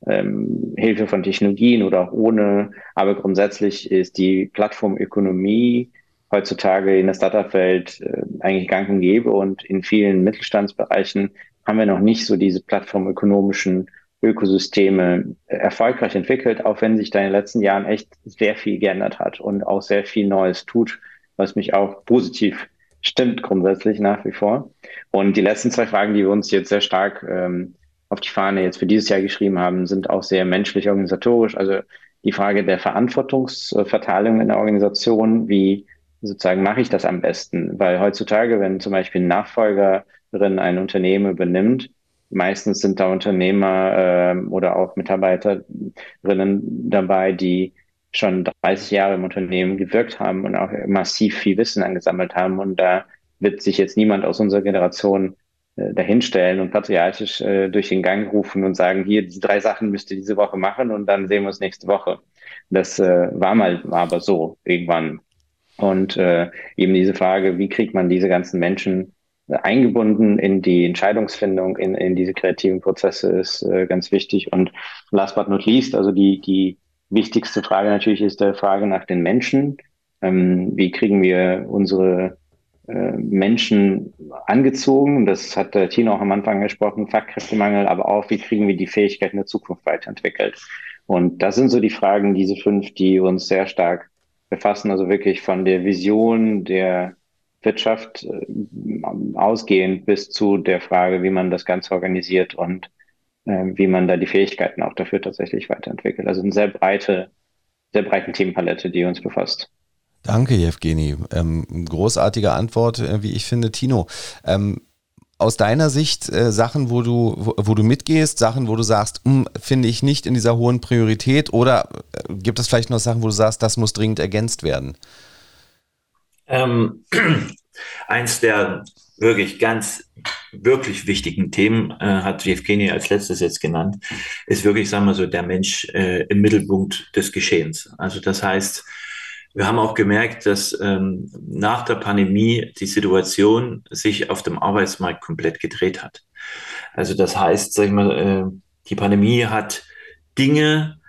ähm, Hilfe von Technologien oder auch ohne. Aber grundsätzlich ist die Plattformökonomie heutzutage in der Startup-Welt äh, eigentlich gang und gäbe und in vielen Mittelstandsbereichen haben wir noch nicht so diese plattformökonomischen Ökosysteme erfolgreich entwickelt, auch wenn sich da in den letzten Jahren echt sehr viel geändert hat und auch sehr viel Neues tut, was mich auch positiv stimmt grundsätzlich nach wie vor. Und die letzten zwei Fragen, die wir uns jetzt sehr stark ähm, auf die Fahne jetzt für dieses Jahr geschrieben haben, sind auch sehr menschlich organisatorisch. Also die Frage der Verantwortungsverteilung in der Organisation, wie sozusagen mache ich das am besten? Weil heutzutage, wenn zum Beispiel ein Nachfolgerin ein Unternehmen übernimmt, meistens sind da Unternehmer äh, oder auch Mitarbeiterinnen dabei, die schon 30 Jahre im Unternehmen gewirkt haben und auch massiv viel Wissen angesammelt haben. Und da wird sich jetzt niemand aus unserer Generation dahinstellen und patriarchisch äh, durch den Gang rufen und sagen, hier, diese drei Sachen müsst ihr diese Woche machen und dann sehen wir uns nächste Woche. Das äh, war mal war aber so irgendwann. Und äh, eben diese Frage, wie kriegt man diese ganzen Menschen äh, eingebunden in die Entscheidungsfindung, in, in diese kreativen Prozesse, ist äh, ganz wichtig. Und last but not least, also die, die wichtigste Frage natürlich ist der Frage nach den Menschen. Ähm, wie kriegen wir unsere äh, Menschen angezogen? Das hat der Tino auch am Anfang gesprochen, Fachkräftemangel, aber auch, wie kriegen wir die Fähigkeiten der Zukunft weiterentwickelt? Und das sind so die Fragen, diese fünf, die uns sehr stark befassen, also wirklich von der Vision der Wirtschaft äh, ausgehend bis zu der Frage, wie man das Ganze organisiert und äh, wie man da die Fähigkeiten auch dafür tatsächlich weiterentwickelt. Also eine sehr breite, sehr breite Themenpalette, die uns befasst.
Danke, Jevgeni. Ähm, großartige Antwort, äh, wie ich finde. Tino, ähm, aus deiner Sicht äh, Sachen, wo du, wo, wo, du mitgehst, Sachen, wo du sagst, hm, finde ich nicht in dieser hohen Priorität oder äh, gibt es vielleicht noch Sachen, wo du sagst, das muss dringend ergänzt werden?
Ähm, eins der wirklich ganz, wirklich wichtigen Themen, äh, hat Jevgeni als letztes jetzt genannt, ist wirklich, sagen wir so, der Mensch äh, im Mittelpunkt des Geschehens. Also das heißt, wir haben auch gemerkt, dass ähm, nach der Pandemie die Situation sich auf dem Arbeitsmarkt komplett gedreht hat. Also das heißt, sag ich mal, äh, die Pandemie hat Dinge,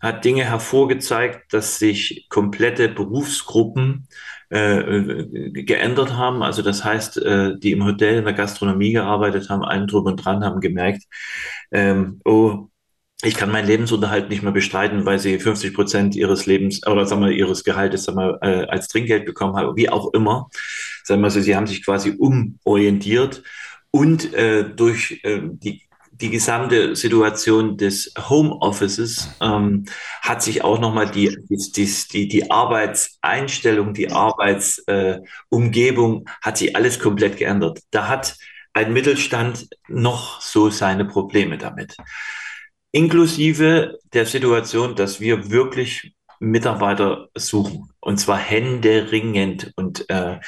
hat Dinge hervorgezeigt, dass sich komplette Berufsgruppen äh, geändert haben. Also das heißt, äh, die im Hotel, in der Gastronomie gearbeitet haben, allen drüber und dran haben gemerkt, ähm, oh, ich kann meinen Lebensunterhalt nicht mehr bestreiten, weil sie 50 Prozent ihres Lebens oder sagen wir ihres Gehaltes sagen wir, äh, als Trinkgeld bekommen haben, wie auch immer. Sagen wir so, sie haben sich quasi umorientiert und äh, durch äh, die die gesamte Situation des Homeoffices ähm, hat sich auch nochmal die, die, die, die Arbeitseinstellung, die Arbeitsumgebung, äh, hat sich alles komplett geändert. Da hat ein Mittelstand noch so seine Probleme damit inklusive der Situation, dass wir wirklich Mitarbeiter suchen und zwar händeringend und äh,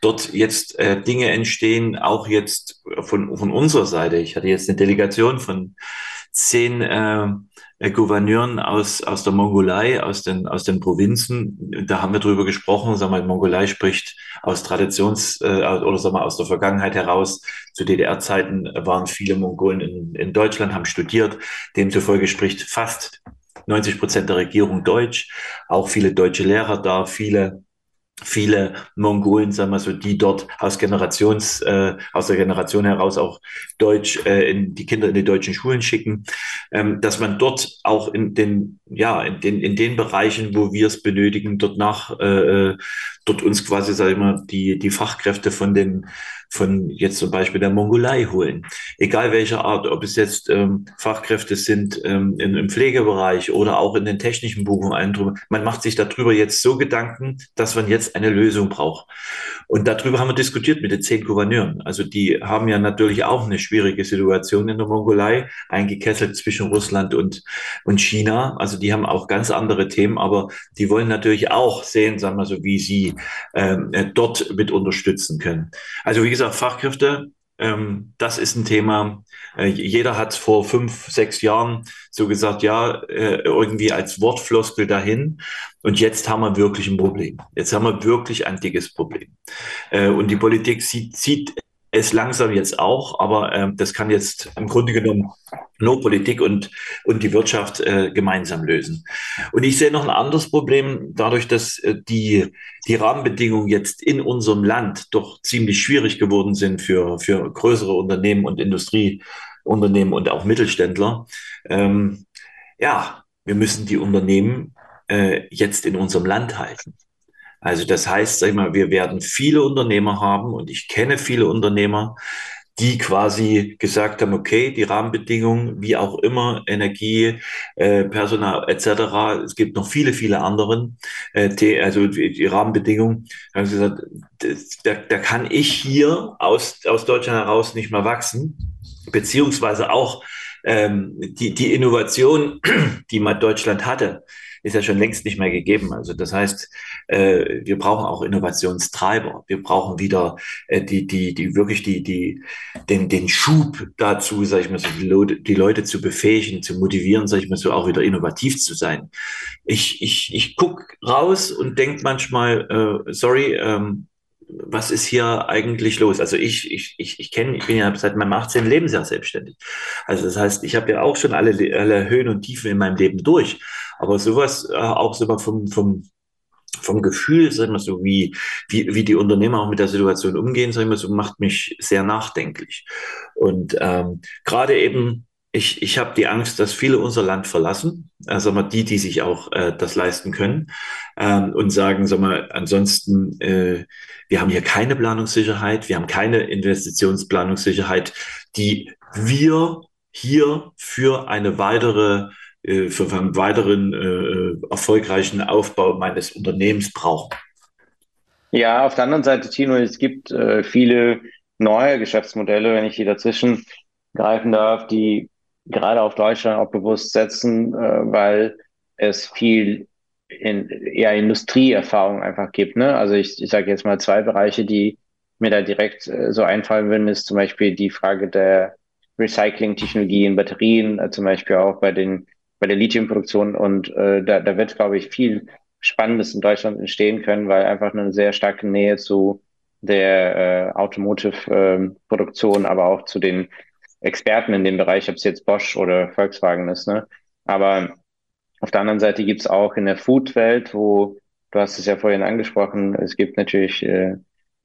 dort jetzt äh, Dinge entstehen, auch jetzt von, von unserer Seite. Ich hatte jetzt eine Delegation von zehn äh, Gouverneuren aus, aus der Mongolei, aus den, aus den Provinzen. Da haben wir drüber gesprochen. Sag mal, Mongolei spricht aus Traditions- äh, oder sag mal, aus der Vergangenheit heraus. Zu DDR-Zeiten waren viele Mongolen in, in Deutschland, haben studiert. Demzufolge spricht fast 90 Prozent der Regierung Deutsch. Auch viele deutsche Lehrer da, viele viele Mongolen, sagen wir so, die dort aus Generations, äh, aus der Generation heraus auch Deutsch, äh, in die Kinder in die deutschen Schulen schicken, ähm, dass man dort auch in den, ja, in den, in den Bereichen, wo wir es benötigen, dort nach, äh, äh dort uns quasi, sag ich mal, die, die Fachkräfte von den, von jetzt zum Beispiel der Mongolei holen. Egal welcher Art, ob es jetzt ähm, Fachkräfte sind ähm, im, im Pflegebereich oder auch in den technischen Buchungen. Man macht sich darüber jetzt so Gedanken, dass man jetzt eine Lösung braucht. Und darüber haben wir diskutiert mit den zehn Gouverneuren. Also die haben ja natürlich auch eine schwierige Situation in der Mongolei, eingekesselt zwischen Russland und, und China. Also die haben auch ganz andere Themen, aber die wollen natürlich auch sehen, sagen wir so, wie sie ähm, äh, dort mit unterstützen können. Also wie gesagt, Fachkräfte, ähm, das ist ein Thema. Äh, jeder hat vor fünf, sechs Jahren so gesagt, ja, äh, irgendwie als Wortfloskel dahin. Und jetzt haben wir wirklich ein Problem. Jetzt haben wir wirklich ein dickes Problem. Äh, und die Politik sieht, sieht es langsam jetzt auch, aber äh, das kann jetzt im Grunde genommen nur Politik und, und die Wirtschaft äh, gemeinsam lösen. Und ich sehe noch ein anderes Problem, dadurch, dass äh, die, die Rahmenbedingungen jetzt in unserem Land doch ziemlich schwierig geworden sind für, für größere Unternehmen und Industrieunternehmen und auch Mittelständler. Ähm, ja, wir müssen die Unternehmen äh, jetzt in unserem Land halten. Also das heißt, sag ich mal, wir werden viele Unternehmer haben und ich kenne viele Unternehmer, die quasi gesagt haben, okay, die Rahmenbedingungen, wie auch immer, Energie, äh, Personal etc. Es gibt noch viele, viele anderen, äh, also die, die Rahmenbedingungen. Haben sie gesagt, da, da kann ich hier aus, aus Deutschland heraus nicht mehr wachsen, beziehungsweise auch ähm, die, die Innovation, die man Deutschland hatte, ist ja schon längst nicht mehr gegeben. Also das heißt, äh, wir brauchen auch Innovationstreiber. Wir brauchen wieder äh, die, die, die wirklich die, die, den, den Schub dazu, sag ich mal so, die Leute, zu befähigen, zu motivieren, sag ich mal so, auch wieder innovativ zu sein. Ich, ich, ich guck raus und denk manchmal, äh, sorry, ähm, was ist hier eigentlich los? Also ich, ich, ich, ich kenne, ich bin ja seit meinem 18. Lebensjahr selbstständig. Also das heißt, ich habe ja auch schon alle, alle Höhen und Tiefen in meinem Leben durch. Aber sowas, äh, auch so vom, vom, vom Gefühl, sag ich mal so, wie, wie, wie die Unternehmer auch mit der Situation umgehen, sag ich mal so, macht mich sehr nachdenklich. Und ähm, gerade eben ich, ich habe die Angst, dass viele unser Land verlassen, also mal die, die sich auch äh, das leisten können ähm, und sagen, sag mal, ansonsten, äh, wir haben hier keine Planungssicherheit, wir haben keine Investitionsplanungssicherheit, die wir hier für eine weitere äh, für einen weiteren äh, erfolgreichen Aufbau meines Unternehmens brauchen.
Ja, auf der anderen Seite, Tino, es gibt äh, viele neue Geschäftsmodelle, wenn ich hier dazwischen greifen darf, die gerade auf Deutschland auch bewusst setzen, äh, weil es viel in, eher Industrieerfahrung einfach gibt. Ne? Also ich, ich sage jetzt mal zwei Bereiche, die mir da direkt äh, so einfallen würden, ist zum Beispiel die Frage der Recycling-Technologie in Batterien, äh, zum Beispiel auch bei den bei der Lithiumproduktion und äh, da, da wird, glaube ich, viel Spannendes in Deutschland entstehen können, weil einfach eine sehr starke Nähe zu der äh, Automotive-Produktion, äh, aber auch zu den Experten in dem Bereich, ob es jetzt Bosch oder Volkswagen ist. Ne? Aber auf der anderen Seite gibt es auch in der Food-Welt, wo du hast es ja vorhin angesprochen, es gibt natürlich äh,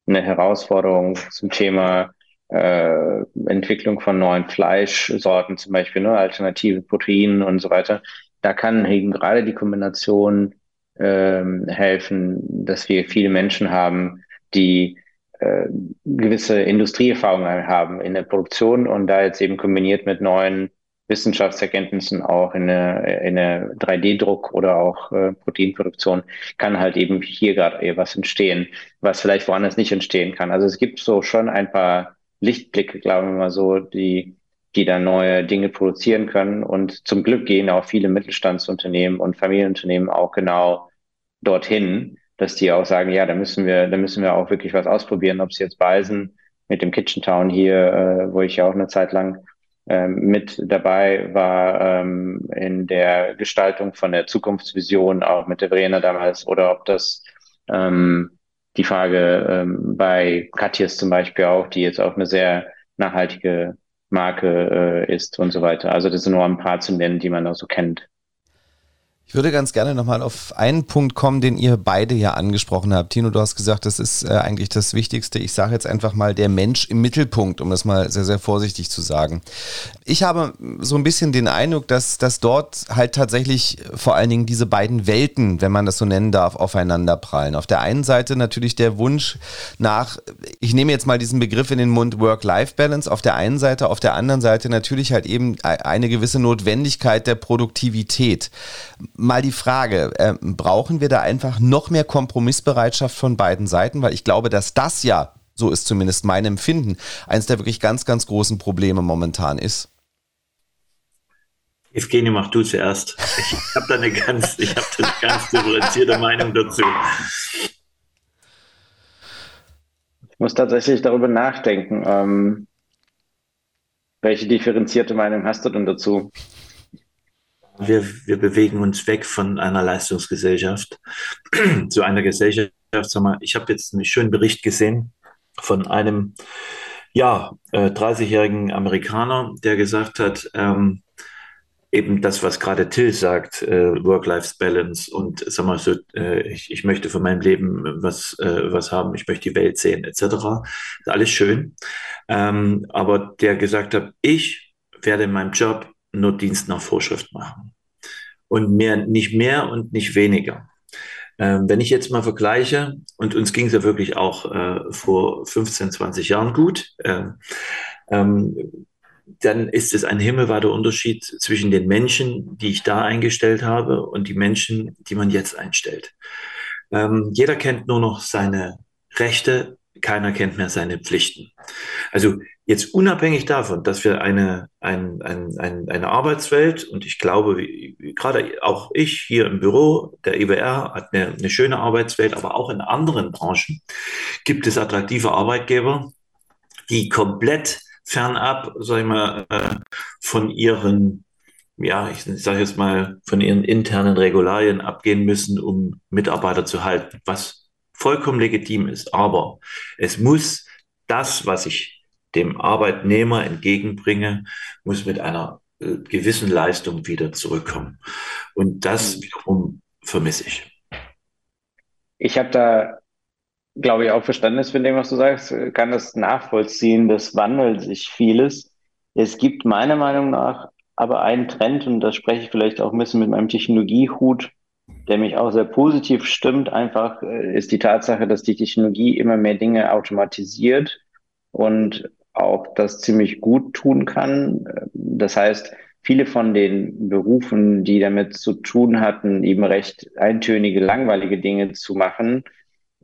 eine Herausforderung zum Thema äh, Entwicklung von neuen Fleischsorten zum Beispiel, ne, alternative Proteine und so weiter. Da kann eben gerade die Kombination ähm, helfen, dass wir viele Menschen haben, die äh, gewisse Industrieerfahrungen haben in der Produktion und da jetzt eben kombiniert mit neuen Wissenschaftserkenntnissen auch in der, in der 3D-Druck oder auch äh, Proteinproduktion kann halt eben hier gerade was entstehen, was vielleicht woanders nicht entstehen kann. Also es gibt so schon ein paar Lichtblicke, glaube ich mal so, die, die da neue Dinge produzieren können. Und zum Glück gehen auch viele Mittelstandsunternehmen und Familienunternehmen auch genau dorthin, dass die auch sagen, ja, da müssen wir, da müssen wir auch wirklich was ausprobieren, ob es jetzt Beisen mit dem Kitchen Town hier, äh, wo ich ja auch eine Zeit lang ähm, mit dabei war ähm, in der Gestaltung von der Zukunftsvision, auch mit der Verena damals, oder ob das ähm, die Frage ähm, bei Katjes zum Beispiel auch, die jetzt auch eine sehr nachhaltige Marke äh, ist und so weiter. Also das sind nur ein paar zu nennen, die man auch so kennt.
Ich würde ganz gerne nochmal auf einen Punkt kommen, den ihr beide ja angesprochen habt. Tino, du hast gesagt, das ist äh, eigentlich das Wichtigste. Ich sage jetzt einfach mal der Mensch im Mittelpunkt, um das mal sehr, sehr vorsichtig zu sagen. Ich habe so ein bisschen den Eindruck, dass, dass dort halt tatsächlich vor allen Dingen diese beiden Welten, wenn man das so nennen darf, aufeinander prallen. Auf der einen Seite natürlich der Wunsch nach, ich nehme jetzt mal diesen Begriff in den Mund, Work-Life-Balance auf der einen Seite, auf der anderen Seite natürlich halt eben eine gewisse Notwendigkeit der Produktivität mal die Frage, äh, brauchen wir da einfach noch mehr Kompromissbereitschaft von beiden Seiten? Weil ich glaube, dass das ja, so ist zumindest mein Empfinden, eines der wirklich ganz, ganz großen Probleme momentan ist.
Evgeny, mach du zuerst. Ich habe da eine ganz, ich habe eine ganz differenzierte Meinung dazu.
Ich muss tatsächlich darüber nachdenken. Ähm, welche differenzierte Meinung hast du denn dazu?
Wir, wir bewegen uns weg von einer Leistungsgesellschaft zu einer Gesellschaft. Sag mal, ich habe jetzt einen schönen Bericht gesehen von einem ja, äh, 30-jährigen Amerikaner, der gesagt hat, ähm, eben das, was gerade Till sagt, äh, Work-Life-Balance und sag mal so, äh, ich, ich möchte von meinem Leben was, äh, was haben, ich möchte die Welt sehen, etc. Alles schön. Ähm, aber der gesagt hat, ich werde in meinem Job nur Dienst nach Vorschrift machen. Und mehr, nicht mehr und nicht weniger. Ähm, wenn ich jetzt mal vergleiche, und uns ging es ja wirklich auch äh, vor 15, 20 Jahren gut, äh, ähm, dann ist es ein himmelweiter Unterschied zwischen den Menschen, die ich da eingestellt habe, und die Menschen, die man jetzt einstellt. Ähm, jeder kennt nur noch seine Rechte, keiner kennt mehr seine Pflichten. Also jetzt unabhängig davon, dass wir eine, ein, ein, ein, eine Arbeitswelt, und ich glaube, wie, gerade auch ich hier im Büro, der IWR hat eine, eine schöne Arbeitswelt, aber auch in anderen Branchen gibt es attraktive Arbeitgeber, die komplett fernab, sag ich mal, äh, von ihren, ja, ich sage jetzt mal, von ihren internen Regularien abgehen müssen, um Mitarbeiter zu halten, was vollkommen legitim ist. Aber es muss das, was ich dem Arbeitnehmer entgegenbringe, muss mit einer äh, gewissen Leistung wieder zurückkommen. Und das wiederum vermisse ich.
Ich habe da glaube ich, auch Verständnis für dem, was du sagst, kann das nachvollziehen. Das wandelt sich vieles. Es gibt meiner Meinung nach aber einen Trend, und da spreche ich vielleicht auch ein bisschen mit meinem Technologiehut, der mich auch sehr positiv stimmt, einfach äh, ist die Tatsache, dass die Technologie immer mehr Dinge automatisiert und auch das ziemlich gut tun kann. Das heißt, viele von den Berufen, die damit zu tun hatten, eben recht eintönige, langweilige Dinge zu machen,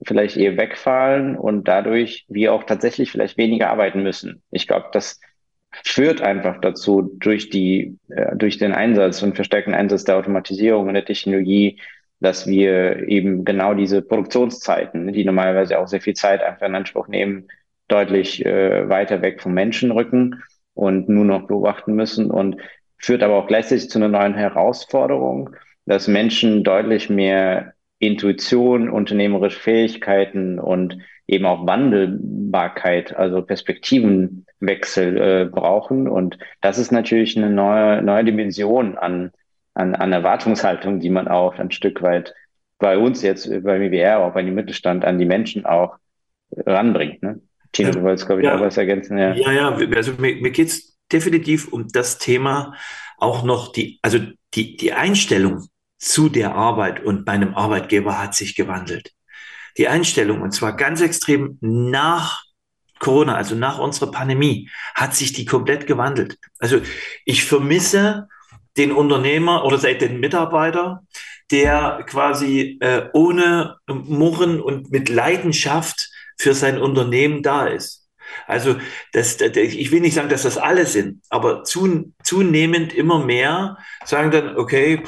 vielleicht eher wegfallen und dadurch wir auch tatsächlich vielleicht weniger arbeiten müssen. Ich glaube, das führt einfach dazu durch die, äh, durch den Einsatz und verstärkten Einsatz der Automatisierung und der Technologie, dass wir eben genau diese Produktionszeiten, die normalerweise auch sehr viel Zeit einfach in Anspruch nehmen, deutlich äh, weiter weg vom Menschen rücken und nur noch beobachten müssen und führt aber auch gleichzeitig zu einer neuen Herausforderung, dass Menschen deutlich mehr Intuition, unternehmerische Fähigkeiten und eben auch Wandelbarkeit, also Perspektivenwechsel äh, brauchen. Und das ist natürlich eine neue, neue Dimension an, an, an Erwartungshaltung, die man auch ein Stück weit bei uns jetzt, bei WWR, auch bei dem Mittelstand, an die Menschen auch ranbringt. Ne?
Tino, du wolltest, glaube ich, ja. auch was ergänzen. Ja, ja, ja also mir, mir geht es definitiv um das Thema auch noch die, also die, die Einstellung zu der Arbeit und meinem Arbeitgeber hat sich gewandelt. Die Einstellung, und zwar ganz extrem nach Corona, also nach unserer Pandemie, hat sich die komplett gewandelt. Also ich vermisse den Unternehmer oder den Mitarbeiter, der quasi äh, ohne Murren und mit Leidenschaft für sein Unternehmen da ist. Also das, ich will nicht sagen, dass das alle sind, aber zunehmend immer mehr sagen dann, okay,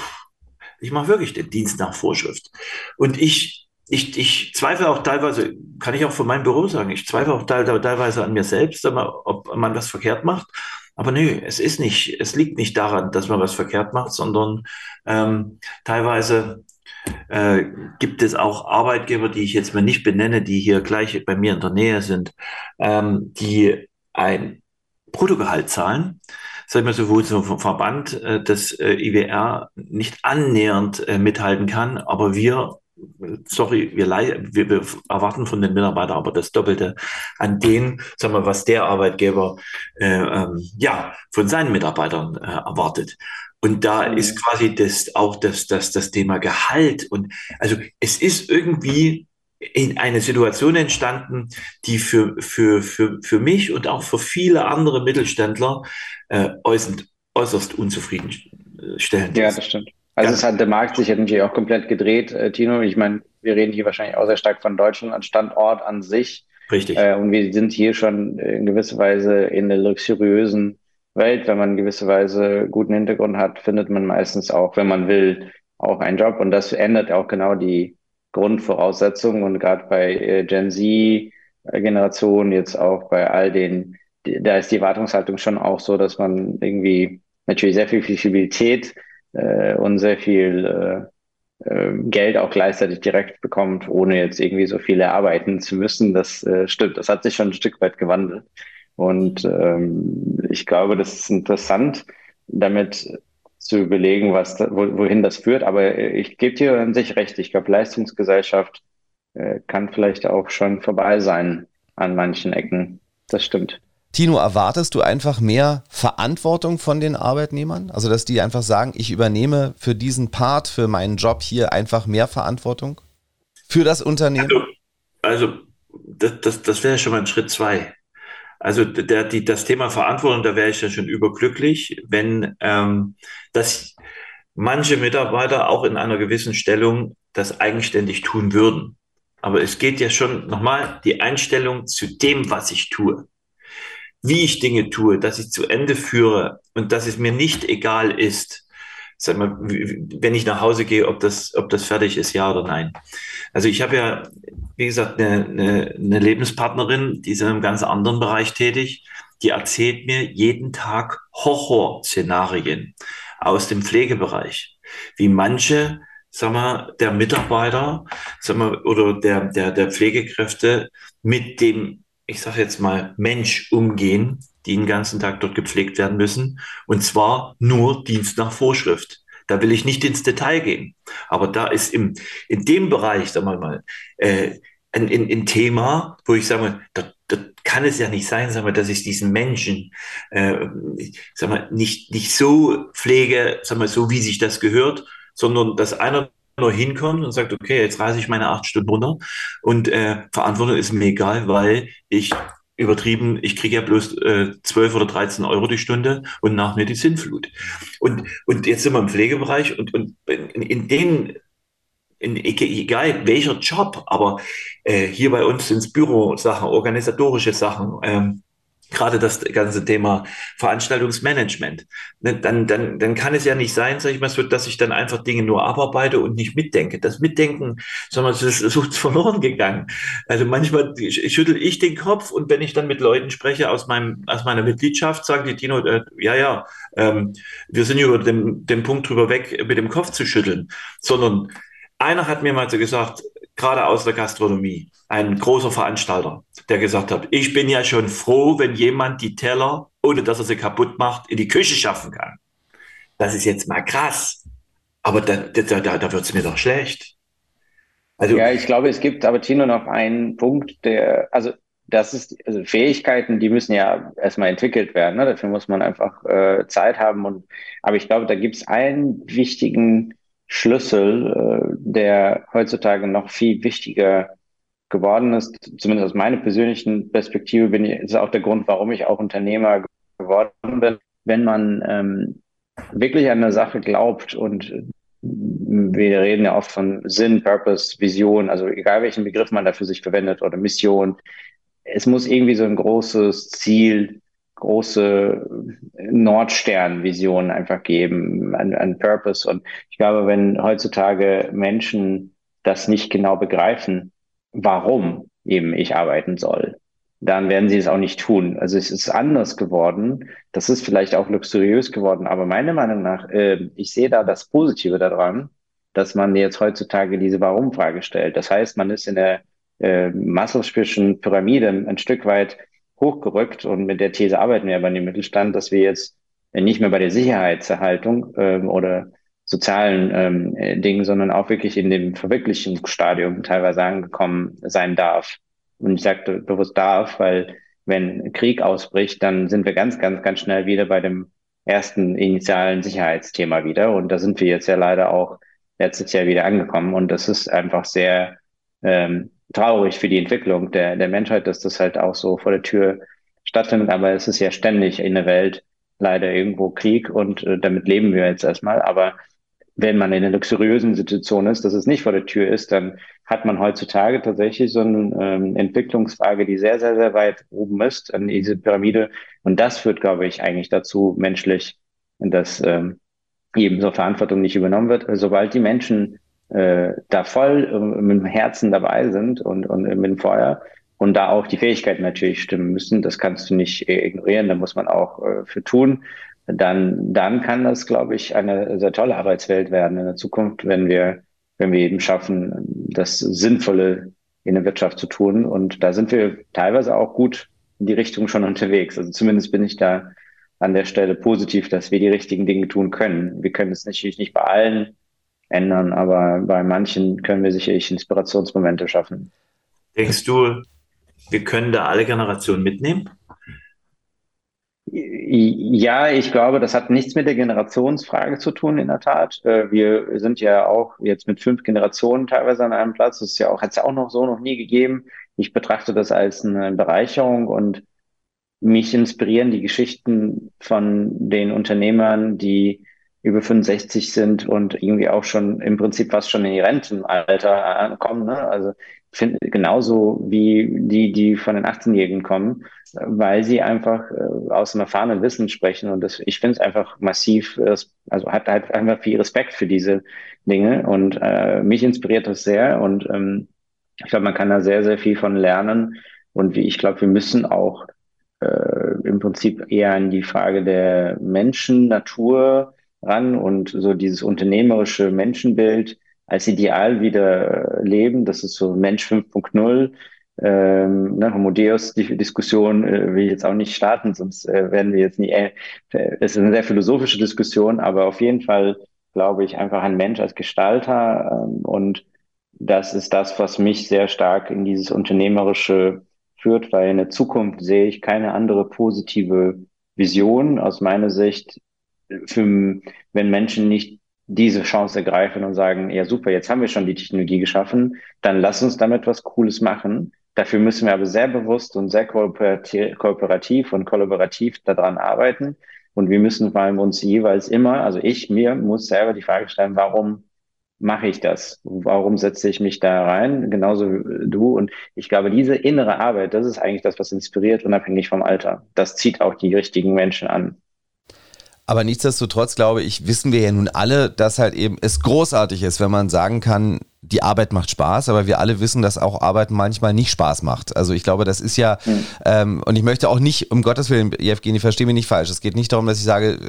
ich mache wirklich den Dienst nach Vorschrift. Und ich, ich, ich zweifle auch teilweise, kann ich auch von meinem Büro sagen, ich zweifle auch teilweise an mir selbst, ob man was verkehrt macht. Aber nö, es ist nicht, es liegt nicht daran, dass man was verkehrt macht, sondern ähm, teilweise äh, gibt es auch Arbeitgeber, die ich jetzt mal nicht benenne, die hier gleich bei mir in der Nähe sind, ähm, die ein Bruttogehalt zahlen, sag ich mal so, wo so ein Verband äh, des äh, IWR nicht annähernd äh, mithalten kann, aber wir sorry, wir, wir, wir erwarten von den Mitarbeitern aber das Doppelte an den, sagen wir, was der Arbeitgeber äh, ähm, ja von seinen Mitarbeitern äh, erwartet. Und da mhm. ist quasi das auch das, das, das Thema Gehalt. Und also es ist irgendwie in eine Situation entstanden, die für, für, für, für mich und auch für viele andere Mittelständler äh, äußerst, äußerst unzufriedenstellend
ja, ist. Ja, das stimmt. Also ja. es hat der Markt sich natürlich auch komplett gedreht, äh, Tino. Ich meine, wir reden hier wahrscheinlich auch sehr stark von Deutschland als Standort an sich.
Richtig.
Äh, und wir sind hier schon in gewisser Weise in der luxuriösen Welt. Wenn man in Weise guten Hintergrund hat, findet man meistens auch, wenn man will, auch einen Job. Und das ändert auch genau die, Grundvoraussetzungen und gerade bei äh, Gen Z-Generation, jetzt auch bei all den, da ist die Erwartungshaltung schon auch so, dass man irgendwie natürlich sehr viel Flexibilität äh, und sehr viel äh, äh, Geld auch gleichzeitig direkt bekommt, ohne jetzt irgendwie so viele arbeiten zu müssen. Das äh, stimmt, das hat sich schon ein Stück weit gewandelt. Und ähm, ich glaube, das ist interessant, damit zu überlegen, was da, wohin das führt. Aber ich gebe dir an sich recht. Ich glaube, Leistungsgesellschaft äh, kann vielleicht auch schon vorbei sein an manchen Ecken. Das stimmt.
Tino, erwartest du einfach mehr Verantwortung von den Arbeitnehmern? Also, dass die einfach sagen, ich übernehme für diesen Part, für meinen Job hier einfach mehr Verantwortung für das Unternehmen?
Also, also das, das, das wäre schon mal ein Schritt zwei. Also der, die, das Thema Verantwortung, da wäre ich ja schon überglücklich, wenn ähm, das manche Mitarbeiter auch in einer gewissen Stellung das eigenständig tun würden. Aber es geht ja schon nochmal die Einstellung zu dem, was ich tue. Wie ich Dinge tue, dass ich zu Ende führe und dass es mir nicht egal ist, sag mal, wenn ich nach Hause gehe, ob das, ob das fertig ist, ja oder nein. Also ich habe ja, wie gesagt, eine, eine, eine Lebenspartnerin, die ist in einem ganz anderen Bereich tätig. Die erzählt mir jeden Tag Horrorszenarien aus dem Pflegebereich, wie manche sag mal, der Mitarbeiter, sag mal, oder der, der, der Pflegekräfte mit dem, ich sage jetzt mal, Mensch umgehen, die den ganzen Tag dort gepflegt werden müssen. Und zwar nur Dienst nach Vorschrift. Da will ich nicht ins Detail gehen. Aber da ist im, in dem Bereich, sagen wir mal, äh, ein, ein, ein Thema, wo ich sage, da, da kann es ja nicht sein, sagen wir, dass ich diesen Menschen, äh, sag mal, nicht, nicht so pflege, sag mal, so wie sich das gehört, sondern dass einer nur hinkommt und sagt, okay, jetzt reise ich meine acht Stunden runter und äh, Verantwortung ist mir egal, weil ich übertrieben, ich kriege ja bloß äh, 12 oder 13 Euro die Stunde und nach mir die Sinnflut. Und, und jetzt sind wir im Pflegebereich und, und in, in den, in, egal welcher Job, aber äh, hier bei uns sind es Bürosachen, organisatorische Sachen, ähm, gerade das ganze Thema Veranstaltungsmanagement, ne, dann, dann, dann kann es ja nicht sein, sag ich mal so, dass ich dann einfach Dinge nur abarbeite und nicht mitdenke. Das Mitdenken, mal, das ist so verloren gegangen. Also manchmal schüttel ich den Kopf und wenn ich dann mit Leuten spreche aus meinem, aus meiner Mitgliedschaft, sagen die Tino, äh, ja, ja, ähm, wir sind über den, den Punkt drüber weg, mit dem Kopf zu schütteln, sondern einer hat mir mal so gesagt, gerade aus der Gastronomie, ein großer Veranstalter, der gesagt hat, ich bin ja schon froh, wenn jemand die Teller, ohne dass er sie kaputt macht, in die Küche schaffen kann. Das ist jetzt mal krass. Aber da, da, da, da wird es mir doch schlecht.
Also, ja, ich glaube, es gibt aber Tino noch einen Punkt, der, also das ist, also Fähigkeiten, die müssen ja erstmal entwickelt werden. Ne? Dafür muss man einfach äh, Zeit haben. Und, aber ich glaube, da gibt es einen wichtigen Schlüssel, äh, der heutzutage noch viel wichtiger geworden ist, zumindest aus meiner persönlichen Perspektive bin ich, ist auch der Grund, warum ich auch Unternehmer geworden bin. Wenn man ähm, wirklich an eine Sache glaubt und wir reden ja oft von Sinn, Purpose, Vision, also egal welchen Begriff man dafür sich verwendet oder Mission, es muss irgendwie so ein großes Ziel große Nordstern-Vision einfach geben, an, an Purpose. Und ich glaube, wenn heutzutage Menschen das nicht genau begreifen, warum eben ich arbeiten soll, dann werden sie es auch nicht tun. Also es ist anders geworden. Das ist vielleicht auch luxuriös geworden. Aber meiner Meinung nach, äh, ich sehe da das Positive daran, dass man jetzt heutzutage diese Warum-Frage stellt. Das heißt, man ist in der äh, Maslow'schen Pyramide ein Stück weit hochgerückt und mit der These arbeiten wir aber in dem Mittelstand, dass wir jetzt nicht mehr bei der Sicherheitserhaltung ähm, oder sozialen ähm, äh, Dingen, sondern auch wirklich in dem Verwirklichungsstadium teilweise angekommen sein darf. Und ich sagte bewusst darf, weil wenn Krieg ausbricht, dann sind wir ganz, ganz, ganz schnell wieder bei dem ersten initialen Sicherheitsthema wieder. Und da sind wir jetzt ja leider auch letztes Jahr wieder angekommen. Und das ist einfach sehr ähm, traurig für die Entwicklung der, der Menschheit, dass das halt auch so vor der Tür stattfindet. Aber es ist ja ständig in der Welt leider irgendwo Krieg und äh, damit leben wir jetzt erstmal. Aber wenn man in einer luxuriösen Situation ist, dass es nicht vor der Tür ist, dann hat man heutzutage tatsächlich so eine ähm, Entwicklungsfrage, die sehr, sehr, sehr weit oben ist an diese Pyramide. Und das führt, glaube ich, eigentlich dazu, menschlich, dass ähm, eben so Verantwortung nicht übernommen wird. Sobald die Menschen äh, da voll äh, mit dem Herzen dabei sind und, und mit dem Feuer und da auch die Fähigkeiten natürlich stimmen müssen, das kannst du nicht ignorieren, da muss man auch äh, für tun. Dann, dann kann das, glaube ich, eine sehr tolle Arbeitswelt werden in der Zukunft, wenn wir, wenn wir eben schaffen, das Sinnvolle in der Wirtschaft zu tun. Und da sind wir teilweise auch gut in die Richtung schon unterwegs. Also zumindest bin ich da an der Stelle positiv, dass wir die richtigen Dinge tun können. Wir können es natürlich nicht bei allen ändern, aber bei manchen können wir sicherlich Inspirationsmomente schaffen.
Denkst du, wir können da alle Generationen mitnehmen?
Ja, ich glaube, das hat nichts mit der Generationsfrage zu tun, in der Tat. Äh, wir sind ja auch jetzt mit fünf Generationen teilweise an einem Platz. Das ist ja auch, hat es ja auch noch so noch nie gegeben. Ich betrachte das als eine Bereicherung und mich inspirieren die Geschichten von den Unternehmern, die über 65 sind und irgendwie auch schon im Prinzip fast schon in die Rentenalter kommen. Ne? Also finde genauso wie die, die von den 18-Jährigen kommen, weil sie einfach äh, aus dem erfahrenen Wissen sprechen. Und das, ich finde es einfach massiv, also hat halt einfach viel Respekt für diese Dinge. Und äh, mich inspiriert das sehr. Und ähm, ich glaube, man kann da sehr, sehr viel von lernen. Und wie ich glaube, wir müssen auch äh, im Prinzip eher an die Frage der Menschen, Natur ran und so dieses unternehmerische Menschenbild als Ideal wieder leben. Das ist so Mensch 5.0. Ähm, ne, Homo Deus, die Diskussion äh, will ich jetzt auch nicht starten, sonst äh, werden wir jetzt nie, äh, es ist eine sehr philosophische Diskussion, aber auf jeden Fall glaube ich einfach ein Mensch als Gestalter ähm, und das ist das, was mich sehr stark in dieses Unternehmerische führt, weil in der Zukunft sehe ich keine andere positive Vision aus meiner Sicht, für, wenn Menschen nicht diese Chance ergreifen und sagen, ja super, jetzt haben wir schon die Technologie geschaffen, dann lass uns damit was Cooles machen. Dafür müssen wir aber sehr bewusst und sehr kooperativ und kollaborativ daran arbeiten. Und wir müssen vor allem uns jeweils immer, also ich mir muss selber die Frage stellen, warum mache ich das? Warum setze ich mich da rein? Genauso wie du. Und ich glaube, diese innere Arbeit, das ist eigentlich das, was inspiriert, unabhängig vom Alter. Das zieht auch die richtigen Menschen an.
Aber nichtsdestotrotz glaube ich, wissen wir ja nun alle, dass halt eben es großartig ist, wenn man sagen kann, die Arbeit macht Spaß, aber wir alle wissen, dass auch Arbeit manchmal nicht Spaß macht. Also ich glaube, das ist ja, mhm. ähm, und ich möchte auch nicht, um Gottes Willen, Evgeny, verstehe mich nicht falsch. Es geht nicht darum, dass ich sage,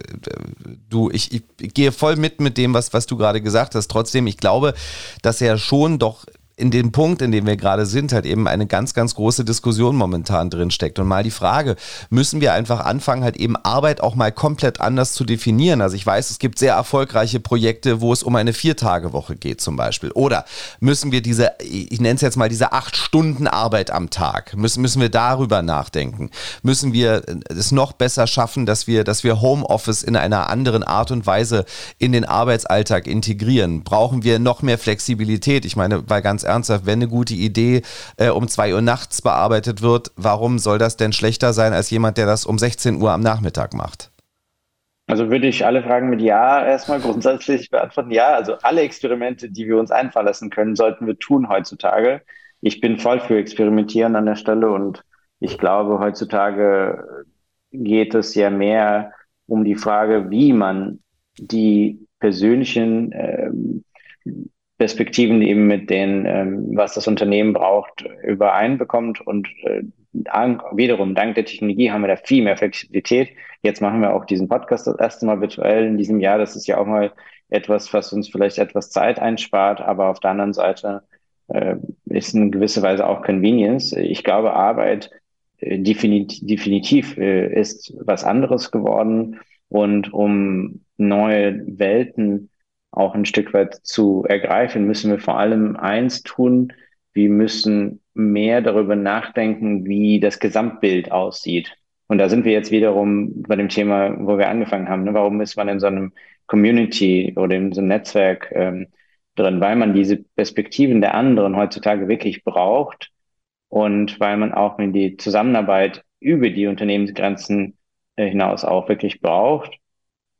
du, ich, ich gehe voll mit mit dem, was, was du gerade gesagt hast. Trotzdem, ich glaube, dass er schon doch in dem Punkt, in dem wir gerade sind, halt eben eine ganz, ganz große Diskussion momentan drin steckt. Und mal die Frage, müssen wir einfach anfangen, halt eben Arbeit auch mal komplett anders zu definieren? Also ich weiß, es gibt sehr erfolgreiche Projekte, wo es um eine Viertagewoche geht zum Beispiel. Oder müssen wir diese, ich nenne es jetzt mal diese acht Stunden Arbeit am Tag, müssen, müssen wir darüber nachdenken? Müssen wir es noch besser schaffen, dass wir, dass wir Homeoffice in einer anderen Art und Weise in den Arbeitsalltag integrieren? Brauchen wir noch mehr Flexibilität? Ich meine, weil ganz ernsthaft, wenn eine gute Idee äh, um 2 Uhr nachts bearbeitet wird, warum soll das denn schlechter sein als jemand, der das um 16 Uhr am Nachmittag macht?
Also würde ich alle Fragen mit Ja erstmal grundsätzlich beantworten. Ja, also alle Experimente, die wir uns einfallen lassen können, sollten wir tun heutzutage. Ich bin voll für Experimentieren an der Stelle und ich glaube, heutzutage geht es ja mehr um die Frage, wie man die persönlichen ähm, Perspektiven eben mit denen, ähm, was das Unternehmen braucht, übereinbekommt. Und äh, wiederum, dank der Technologie haben wir da viel mehr Flexibilität. Jetzt machen wir auch diesen Podcast das erste Mal virtuell in diesem Jahr. Das ist ja auch mal etwas, was uns vielleicht etwas Zeit einspart, aber auf der anderen Seite äh, ist in gewisser Weise auch Convenience. Ich glaube, Arbeit äh, definitiv, definitiv äh, ist was anderes geworden. Und um neue Welten auch ein Stück weit zu ergreifen, müssen wir vor allem eins tun. Wir müssen mehr darüber nachdenken, wie das Gesamtbild aussieht. Und da sind wir jetzt wiederum bei dem Thema, wo wir angefangen haben. Ne? Warum ist man in so einem Community oder in so einem Netzwerk ähm, drin? Weil man diese Perspektiven der anderen heutzutage wirklich braucht und weil man auch die Zusammenarbeit über die Unternehmensgrenzen äh, hinaus auch wirklich braucht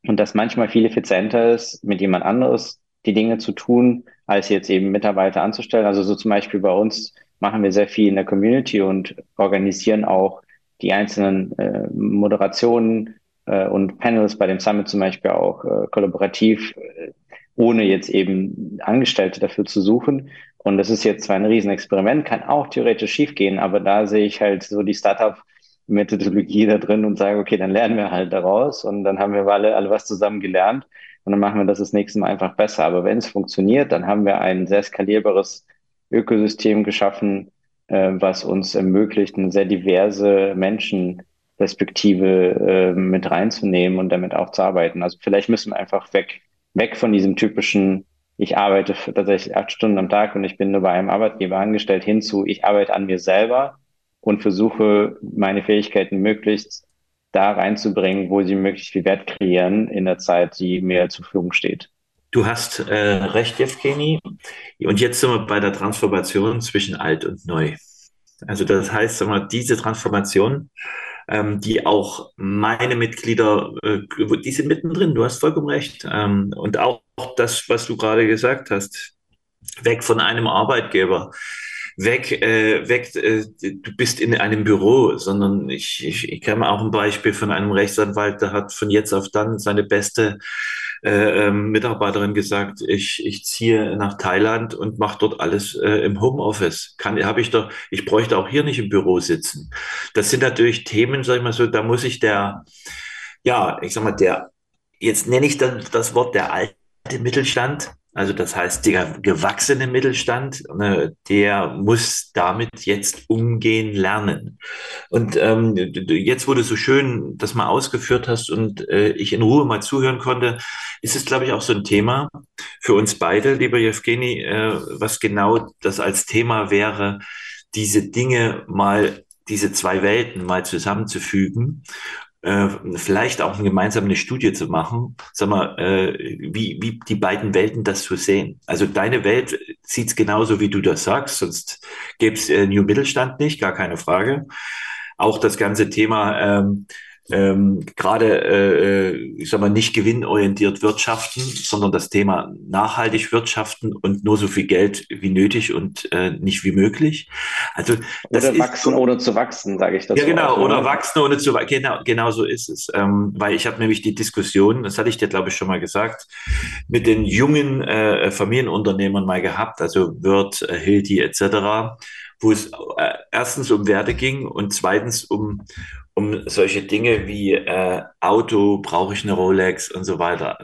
und das manchmal viel effizienter ist, mit jemand anderes die Dinge zu tun, als jetzt eben Mitarbeiter anzustellen. Also so zum Beispiel bei uns machen wir sehr viel in der Community und organisieren auch die einzelnen äh, Moderationen äh, und Panels bei dem Summit zum Beispiel auch äh, kollaborativ, äh, ohne jetzt eben Angestellte dafür zu suchen. Und das ist jetzt zwar ein Riesenexperiment, kann auch theoretisch schiefgehen, aber da sehe ich halt so die Startup Methodologie da drin und sage, okay, dann lernen wir halt daraus und dann haben wir alle, alle was zusammen gelernt und dann machen wir das das nächste Mal einfach besser. Aber wenn es funktioniert, dann haben wir ein sehr skalierbares Ökosystem geschaffen, äh, was uns ermöglicht, eine sehr diverse Menschenperspektive äh, mit reinzunehmen und damit auch zu arbeiten. Also vielleicht müssen wir einfach weg, weg von diesem typischen, ich arbeite tatsächlich acht Stunden am Tag und ich bin nur bei einem Arbeitgeber angestellt, hinzu, ich arbeite an mir selber und versuche meine Fähigkeiten möglichst da reinzubringen, wo sie möglichst viel Wert kreieren in der Zeit, die mir zur Verfügung steht.
Du hast äh, recht, Evgeny. Und jetzt sind wir bei der Transformation zwischen alt und neu. Also das heißt, sagen wir, diese Transformation, ähm, die auch meine Mitglieder, äh, die sind mittendrin, du hast vollkommen recht. Ähm, und auch das, was du gerade gesagt hast, weg von einem Arbeitgeber, weg, äh, weg, äh, du bist in einem Büro, sondern ich, ich, ich kenne auch ein Beispiel von einem Rechtsanwalt, der hat von jetzt auf dann seine beste äh, ähm, Mitarbeiterin gesagt, ich, ich ziehe nach Thailand und mache dort alles äh, im Homeoffice. Kann, habe ich doch, ich bräuchte auch hier nicht im Büro sitzen. Das sind natürlich Themen, sag ich mal so, da muss ich der, ja, ich sag mal, der, jetzt nenne ich das, das Wort der alte Mittelstand, also das heißt, der gewachsene Mittelstand, ne, der muss damit jetzt umgehen lernen. Und ähm, jetzt wurde so schön das mal ausgeführt hast und äh, ich in Ruhe mal zuhören konnte, ist es, glaube ich, auch so ein Thema für uns beide, lieber Jewgeni, äh, was genau das als Thema wäre, diese Dinge mal diese zwei Welten mal zusammenzufügen äh, vielleicht auch eine Studie zu machen, sag mal, äh, wie, wie die beiden Welten das so sehen. Also deine Welt sieht es genauso, wie du das sagst, sonst gäbe es äh, New Mittelstand nicht, gar keine Frage. Auch das ganze Thema ähm, ähm, gerade, äh, äh, ich sag mal, nicht gewinnorientiert wirtschaften, sondern das Thema nachhaltig wirtschaften und nur so viel Geld wie nötig und äh, nicht wie möglich.
Also das oder wachsen ohne zu wachsen, sage ich das.
Ja, genau, auch, oder ne? wachsen ohne zu wachsen. Genau, genau so ist es. Ähm, weil ich habe nämlich die Diskussion, das hatte ich dir, glaube ich, schon mal gesagt, mit den jungen äh, Familienunternehmern mal gehabt, also Wirt, äh, Hilti etc., wo es äh, erstens um Werte ging und zweitens um um solche Dinge wie äh, Auto, brauche ich eine Rolex und so weiter,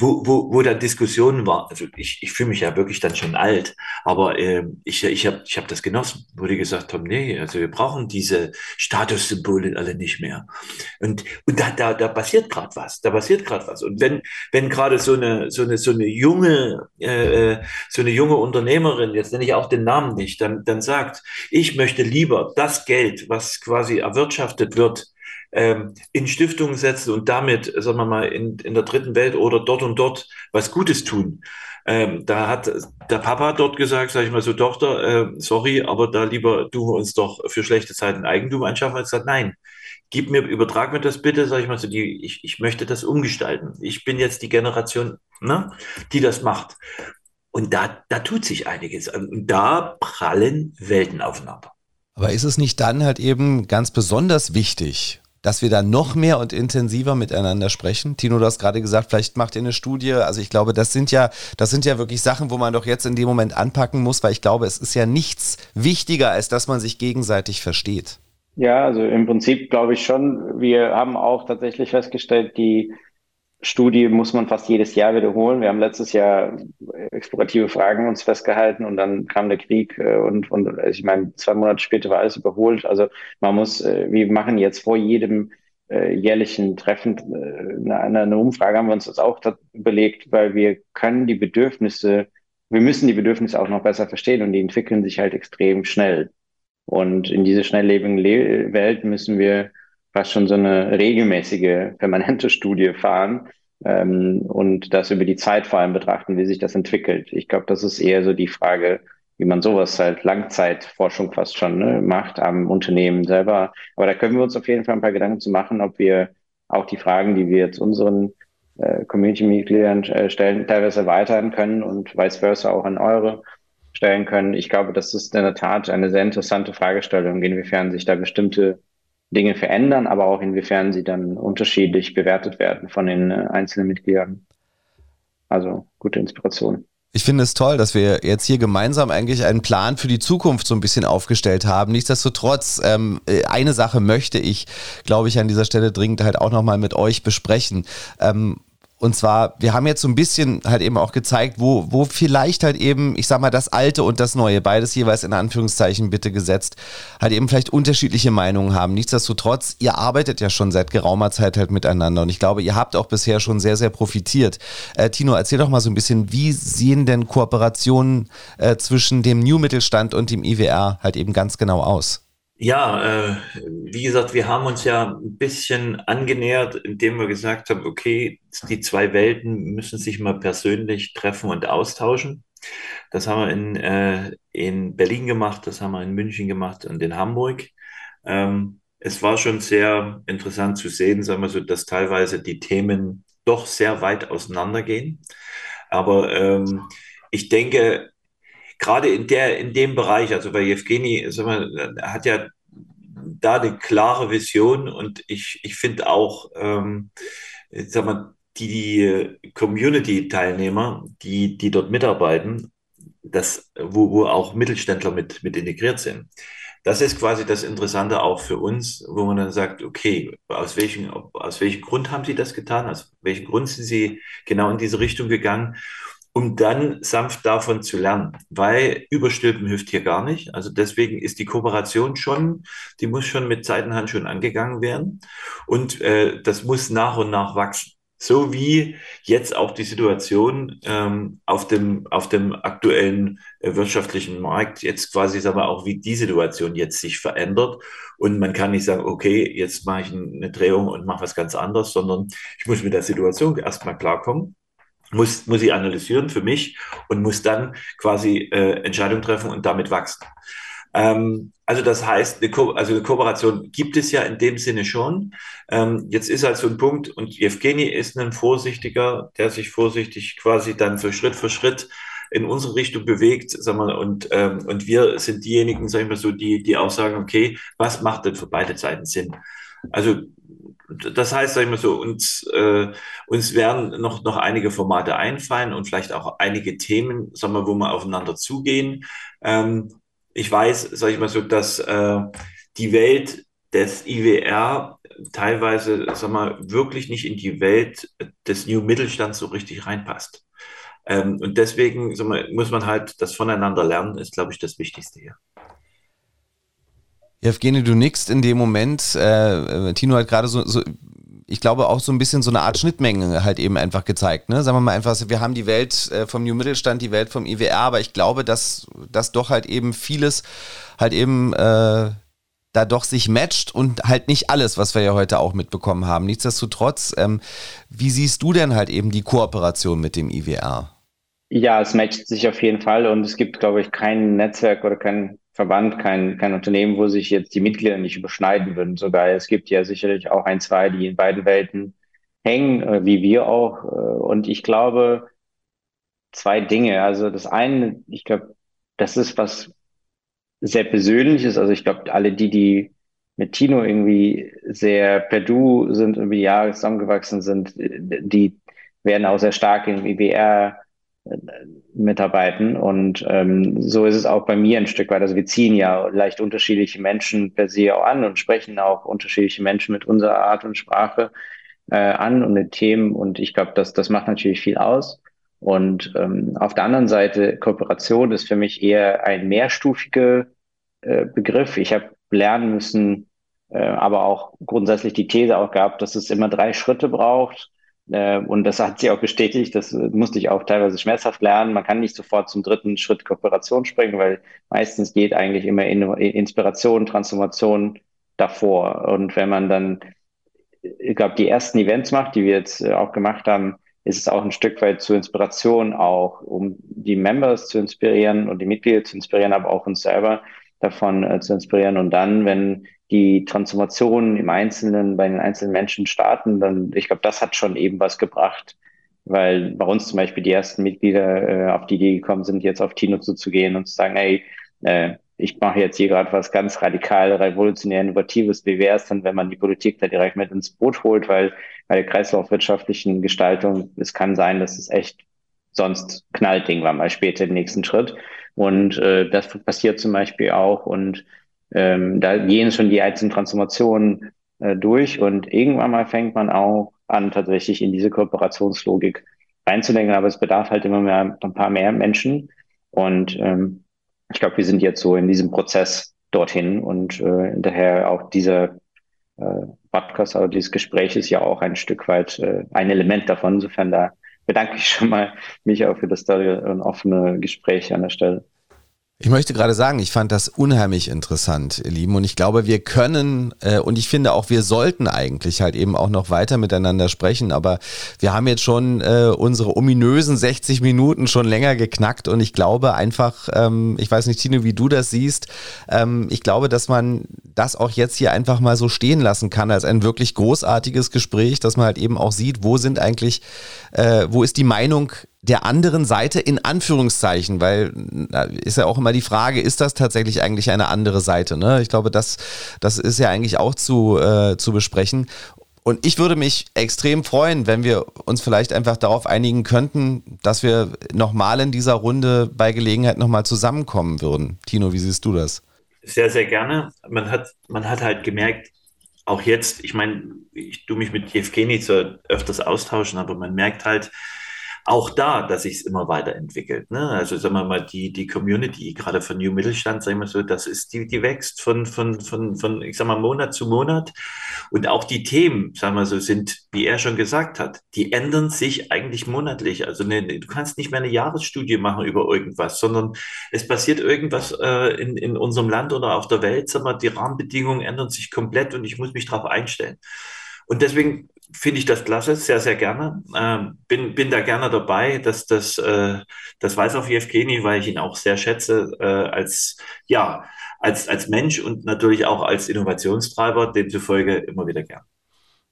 wo, wo, wo da Diskussionen war. Also ich, ich fühle mich ja wirklich dann schon alt, aber äh, ich, ich habe ich hab das genossen, wo die gesagt haben, nee, also wir brauchen diese Statussymbole alle nicht mehr. Und, und da, da, da passiert gerade was, da passiert gerade was. Und wenn, wenn gerade so eine, so eine, so eine junge, äh, äh, so eine junge Unternehmerin, jetzt nenne ich auch den Namen nicht, dann, dann sagt, ich möchte lieber das Geld, was quasi erwirtschaftet wird, wird, ähm, in Stiftungen setzen und damit, sagen wir mal, in, in der dritten Welt oder dort und dort was Gutes tun. Ähm, da hat der Papa dort gesagt, sage ich mal so, Tochter, äh, sorry, aber da lieber tun wir uns doch für schlechte Zeiten Eigentum anschaffen. Er hat gesagt, nein, gib mir, übertrag mir das bitte, sage ich mal so, die, ich, ich möchte das umgestalten. Ich bin jetzt die Generation, ne, die das macht. Und da, da tut sich einiges. Und da prallen Welten aufeinander.
Aber ist es nicht dann halt eben ganz besonders wichtig, dass wir da noch mehr und intensiver miteinander sprechen. Tino, du hast gerade gesagt, vielleicht macht ihr eine Studie. Also ich glaube, das sind ja, das sind ja wirklich Sachen, wo man doch jetzt in dem Moment anpacken muss, weil ich glaube, es ist ja nichts wichtiger, als dass man sich gegenseitig versteht.
Ja, also im Prinzip glaube ich schon. Wir haben auch tatsächlich festgestellt, die Studie muss man fast jedes Jahr wiederholen. Wir haben letztes Jahr explorative Fragen uns festgehalten und dann kam der Krieg äh, und, und also ich meine, zwei Monate später war alles überholt. Also man muss, äh, wir machen jetzt vor jedem äh, jährlichen Treffen eine, eine Umfrage, haben wir uns das auch überlegt, weil wir können die Bedürfnisse, wir müssen die Bedürfnisse auch noch besser verstehen und die entwickeln sich halt extrem schnell. Und in diese schnelllebigen Welt müssen wir fast schon so eine regelmäßige, permanente Studie fahren ähm, und das über die Zeit vor allem betrachten, wie sich das entwickelt. Ich glaube, das ist eher so die Frage, wie man sowas halt Langzeitforschung fast schon ne, macht am Unternehmen selber. Aber da können wir uns auf jeden Fall ein paar Gedanken zu machen, ob wir auch die Fragen, die wir jetzt unseren äh, Community-Mitgliedern äh, stellen, teilweise erweitern können und vice versa auch an eure stellen können. Ich glaube, das ist in der Tat eine sehr interessante Fragestellung, inwiefern sich da bestimmte Dinge verändern, aber auch inwiefern sie dann unterschiedlich bewertet werden von den äh, einzelnen Mitgliedern. Also gute Inspiration.
Ich finde es toll, dass wir jetzt hier gemeinsam eigentlich einen Plan für die Zukunft so ein bisschen aufgestellt haben. Nichtsdestotrotz, ähm, äh, eine Sache möchte ich, glaube ich, an dieser Stelle dringend halt auch nochmal mit euch besprechen. Ähm, Und zwar, wir haben jetzt so ein bisschen halt eben auch gezeigt, wo, wo vielleicht halt eben, ich sag mal, das Alte und das Neue, beides jeweils in Anführungszeichen bitte gesetzt, halt eben vielleicht unterschiedliche Meinungen haben. Nichtsdestotrotz, ihr arbeitet ja schon seit geraumer Zeit halt miteinander und ich glaube, ihr habt auch bisher schon sehr, sehr profitiert. Äh, Tino, erzähl doch mal so ein bisschen, wie sehen denn Kooperationen äh, zwischen dem New Mittelstand und dem IWR halt eben ganz genau aus?
Ja, äh, wie gesagt, wir haben uns ja ein bisschen angenähert, indem wir gesagt haben, okay, die zwei Welten müssen sich mal persönlich treffen und austauschen. Das haben wir in, äh, in Berlin gemacht, das haben wir in München gemacht und in Hamburg. Ähm, es war schon sehr interessant zu sehen, sagen wir so, dass teilweise die Themen doch sehr weit auseinandergehen. Aber ähm, ich denke, gerade in der, in dem Bereich, also bei Evgeny, er hat ja da eine klare Vision und ich, ich finde auch, ähm, sag mal, die, die Community-Teilnehmer, die, die dort mitarbeiten, das, wo, wo auch Mittelständler mit, mit integriert sind. Das ist quasi das Interessante auch für uns, wo man dann sagt, okay, aus welchem, aus welchem Grund haben Sie das getan? Aus welchem Grund sind Sie genau in diese Richtung gegangen? Um dann sanft davon zu lernen, weil Überstülpen hilft hier gar nicht. Also deswegen ist die Kooperation schon, die muss schon mit Seitenhandschuhen angegangen werden und äh, das muss nach und nach wachsen. So wie jetzt auch die Situation ähm, auf, dem, auf dem aktuellen äh, wirtschaftlichen Markt, jetzt quasi, sagen wir auch, wie die Situation jetzt sich verändert. Und man kann nicht sagen, okay, jetzt mache ich eine Drehung und mache was ganz anderes, sondern ich muss mit der Situation erstmal klarkommen muss, muss ich analysieren für mich und muss dann quasi äh, Entscheidungen treffen und damit wachsen. Ähm, also das heißt, eine, Ko also eine Kooperation gibt es ja in dem Sinne schon. Ähm, jetzt ist halt so ein Punkt und Evgeny ist ein Vorsichtiger, der sich vorsichtig quasi dann so Schritt für Schritt in unsere Richtung bewegt, sag mal, und, ähm, und wir sind diejenigen, sag ich mal so, die, die auch sagen, okay, was macht denn für beide Seiten Sinn? Also das heißt, sag ich mal so, uns, äh, uns werden noch, noch einige Formate einfallen und vielleicht auch einige Themen, sagen wir, wo wir aufeinander zugehen. Ähm, ich weiß, sag ich mal so, dass äh, die Welt des IWR teilweise, sag mal, wirklich nicht in die Welt des New Mittelstands so richtig reinpasst. Ähm, und deswegen sag mal, muss man halt das voneinander lernen, ist, glaube ich, das Wichtigste hier.
Evgeny, du nickst in dem Moment. Äh, äh, Tino hat gerade so, so, ich glaube, auch so ein bisschen so eine Art Schnittmenge halt eben einfach gezeigt. Ne? Sagen wir mal einfach, wir haben die Welt äh, vom New Mittelstand, die Welt vom IWR, aber ich glaube, dass, dass doch halt eben vieles halt eben äh, da doch sich matcht und halt nicht alles, was wir ja heute auch mitbekommen haben. Nichtsdestotrotz, ähm, wie siehst du denn halt eben die Kooperation mit dem IWR?
Ja, es matcht sich auf jeden Fall und es gibt, glaube ich, kein Netzwerk oder kein Verband, kein, kein Unternehmen, wo sich jetzt die Mitglieder nicht überschneiden würden. Sogar es gibt ja sicherlich auch ein, zwei, die in beiden Welten hängen, äh, wie wir auch. Äh, und ich glaube, zwei Dinge. Also das eine, ich glaube, das ist was sehr Persönliches. Also ich glaube, alle die, die mit Tino irgendwie sehr per Du sind, über die Jahre zusammengewachsen sind, die werden auch sehr stark im IBR mitarbeiten. Und ähm, so ist es auch bei mir ein Stück weit. Also wir ziehen ja leicht unterschiedliche Menschen per se auch an und sprechen auch unterschiedliche Menschen mit unserer Art und Sprache äh, an und mit Themen. Und ich glaube, das, das macht natürlich viel aus. Und ähm, auf der anderen Seite, Kooperation ist für mich eher ein mehrstufiger äh, Begriff. Ich habe lernen müssen, äh, aber auch grundsätzlich die These auch gehabt, dass es immer drei Schritte braucht und das hat sie auch bestätigt. Das musste ich auch teilweise schmerzhaft lernen. Man kann nicht sofort zum dritten Schritt Kooperation springen, weil meistens geht eigentlich immer Inspiration, Transformation davor. Und wenn man dann, ich glaube, die ersten Events macht, die wir jetzt äh, auch gemacht haben, ist es auch ein Stück weit zur Inspiration auch, um die Members zu inspirieren und die Mitglieder zu inspirieren, aber auch uns selber davon äh, zu inspirieren. Und dann, wenn die Transformation im Einzelnen bei den einzelnen Menschen starten, dann, ich glaube, das hat schon eben was gebracht, weil bei uns zum Beispiel die ersten Mitglieder äh, auf die Idee gekommen sind, jetzt auf Tino zuzugehen und zu sagen, hey, äh, ich mache jetzt hier gerade was ganz radikal, revolutionär, innovatives. Wie wäre es denn, wenn man die Politik da direkt mit ins Boot holt? Weil bei der kreislaufwirtschaftlichen Gestaltung, es kann sein, dass es echt sonst knallt irgendwann mal später den nächsten Schritt. Und äh, das passiert zum Beispiel auch. Und ähm, da gehen schon die einzelnen Transformationen äh, durch und irgendwann mal fängt man auch an, tatsächlich in diese Kooperationslogik reinzudenken. Aber es bedarf halt immer mehr ein paar mehr Menschen. Und ähm, ich glaube, wir sind jetzt so in diesem Prozess dorthin und äh, daher auch dieser äh, Podcast, also dieses Gespräch ist ja auch ein Stück weit äh, ein Element davon. Insofern da bedanke ich schon mal mich auch für das tolle und offene Gespräch an der Stelle.
Ich möchte gerade sagen, ich fand das unheimlich interessant, ihr Lieben. Und ich glaube, wir können äh, und ich finde auch, wir sollten eigentlich halt eben auch noch weiter miteinander sprechen. Aber wir haben jetzt schon äh, unsere ominösen 60 Minuten schon länger geknackt. Und ich glaube einfach, ähm, ich weiß nicht, Tino, wie du das siehst, ähm, ich glaube, dass man das auch jetzt hier einfach mal so stehen lassen kann als ein wirklich großartiges Gespräch, dass man halt eben auch sieht, wo sind eigentlich, äh, wo ist die Meinung der anderen Seite in Anführungszeichen, weil ist ja auch immer die Frage, ist das tatsächlich eigentlich eine andere Seite? Ne? Ich glaube, das, das ist ja eigentlich auch zu, äh, zu besprechen. Und ich würde mich extrem freuen, wenn wir uns vielleicht einfach darauf einigen könnten, dass wir nochmal in dieser Runde bei Gelegenheit nochmal zusammenkommen würden. Tino, wie siehst du das?
Sehr, sehr gerne. Man hat, man hat halt gemerkt, auch jetzt, ich meine, ich tue mich mit Jevgeni zwar öfters austauschen, aber man merkt halt, auch da, dass sich es immer weiterentwickelt. Ne? Also sagen wir mal, die, die Community, gerade von New Mittelstand, sagen wir so, das ist, die, die wächst von, von, von, von, ich sag mal, Monat zu Monat. Und auch die Themen, sagen wir so, sind, wie er schon gesagt hat, die ändern sich eigentlich monatlich. Also ne, du kannst nicht mehr eine Jahresstudie machen über irgendwas, sondern es passiert irgendwas äh, in, in unserem Land oder auf der Welt, sagen wir, die Rahmenbedingungen ändern sich komplett und ich muss mich darauf einstellen. Und deswegen finde ich das klasse, sehr, sehr gerne. Ähm, bin, bin da gerne dabei, dass das, äh, das weiß auch Jevgeni, weil ich ihn auch sehr schätze, äh, als, ja, als, als Mensch und natürlich auch als Innovationstreiber, demzufolge immer wieder gern.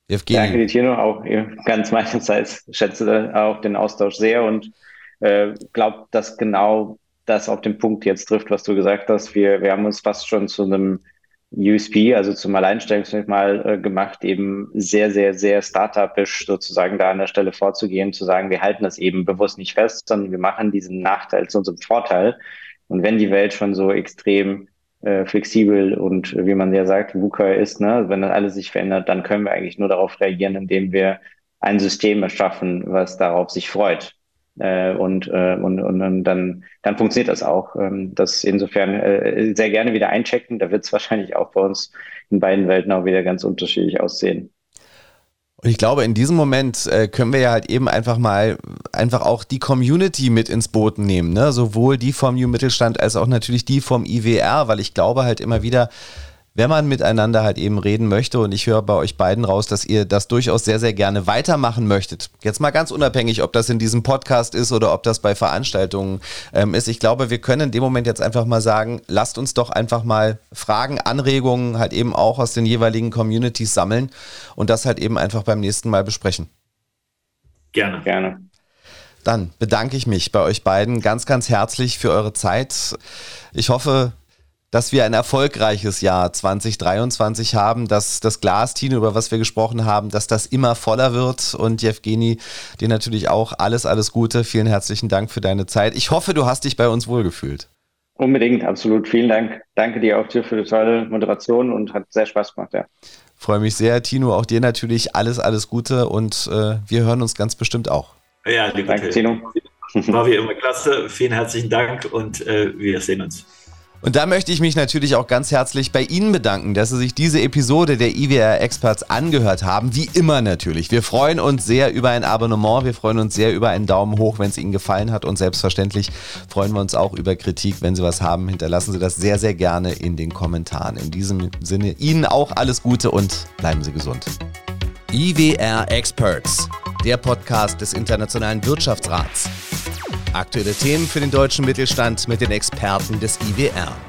Evgeny. Danke, Tino, auch ganz meinerseits schätze auch den Austausch sehr und äh, glaube, dass genau das auf den Punkt jetzt trifft, was du gesagt hast. Wir, wir haben uns fast schon zu einem USP, also zum Alleinstellungsmerkmal äh, gemacht, eben sehr, sehr, sehr startupisch sozusagen da an der Stelle vorzugehen, zu sagen, wir halten das eben bewusst nicht fest, sondern wir machen diesen Nachteil zu unserem Vorteil. Und wenn die Welt schon so extrem äh, flexibel und wie man ja sagt, VUCA ist, ne, wenn das alles sich verändert, dann können wir eigentlich nur darauf reagieren, indem wir ein System erschaffen, was darauf sich freut. Äh, und, äh, und, und, und dann, dann funktioniert das auch. Ähm, das insofern äh, sehr gerne wieder einchecken. Da wird es wahrscheinlich auch bei uns in beiden Welten auch wieder ganz unterschiedlich aussehen.
Und ich glaube, in diesem Moment äh, können wir ja halt eben einfach mal einfach auch die Community mit ins Boot nehmen, ne? Sowohl die vom New Mittelstand als auch natürlich die vom IWR, weil ich glaube halt immer wieder, wenn man miteinander halt eben reden möchte und ich höre bei euch beiden raus, dass ihr das durchaus sehr, sehr gerne weitermachen möchtet. Jetzt mal ganz unabhängig, ob das in diesem Podcast ist oder ob das bei Veranstaltungen ähm, ist. Ich glaube, wir können in dem Moment jetzt einfach mal sagen, lasst uns doch einfach mal Fragen, Anregungen halt eben auch aus den jeweiligen Communities sammeln und das halt eben einfach beim nächsten Mal besprechen.
Gerne. Gerne.
Dann bedanke ich mich bei euch beiden ganz, ganz herzlich für eure Zeit. Ich hoffe, dass wir ein erfolgreiches Jahr 2023 haben, dass das Glas, Tino, über was wir gesprochen haben, dass das immer voller wird. Und Jevgeni, dir natürlich auch alles, alles Gute. Vielen herzlichen Dank für deine Zeit. Ich hoffe, du hast dich bei uns wohlgefühlt.
Unbedingt, absolut. Vielen Dank. Danke dir auch dir für die tolle Moderation und hat sehr Spaß gemacht, ja.
Freue mich sehr, Tino. Auch dir natürlich alles, alles Gute und äh, wir hören uns ganz bestimmt auch.
Ja, liebe Danke, Tino. War wie immer klasse. Vielen herzlichen Dank und äh, wir sehen uns.
Und da möchte ich mich natürlich auch ganz herzlich bei Ihnen bedanken, dass Sie sich diese Episode der IWR Experts angehört haben. Wie immer natürlich. Wir freuen uns sehr über ein Abonnement, wir freuen uns sehr über einen Daumen hoch, wenn es Ihnen gefallen hat. Und selbstverständlich freuen wir uns auch über Kritik. Wenn Sie was haben, hinterlassen Sie das sehr, sehr gerne in den Kommentaren. In diesem Sinne Ihnen auch alles Gute und bleiben Sie gesund. IWR Experts, der Podcast des Internationalen Wirtschaftsrats. Aktuelle Themen für den deutschen Mittelstand mit den Experten des IWR.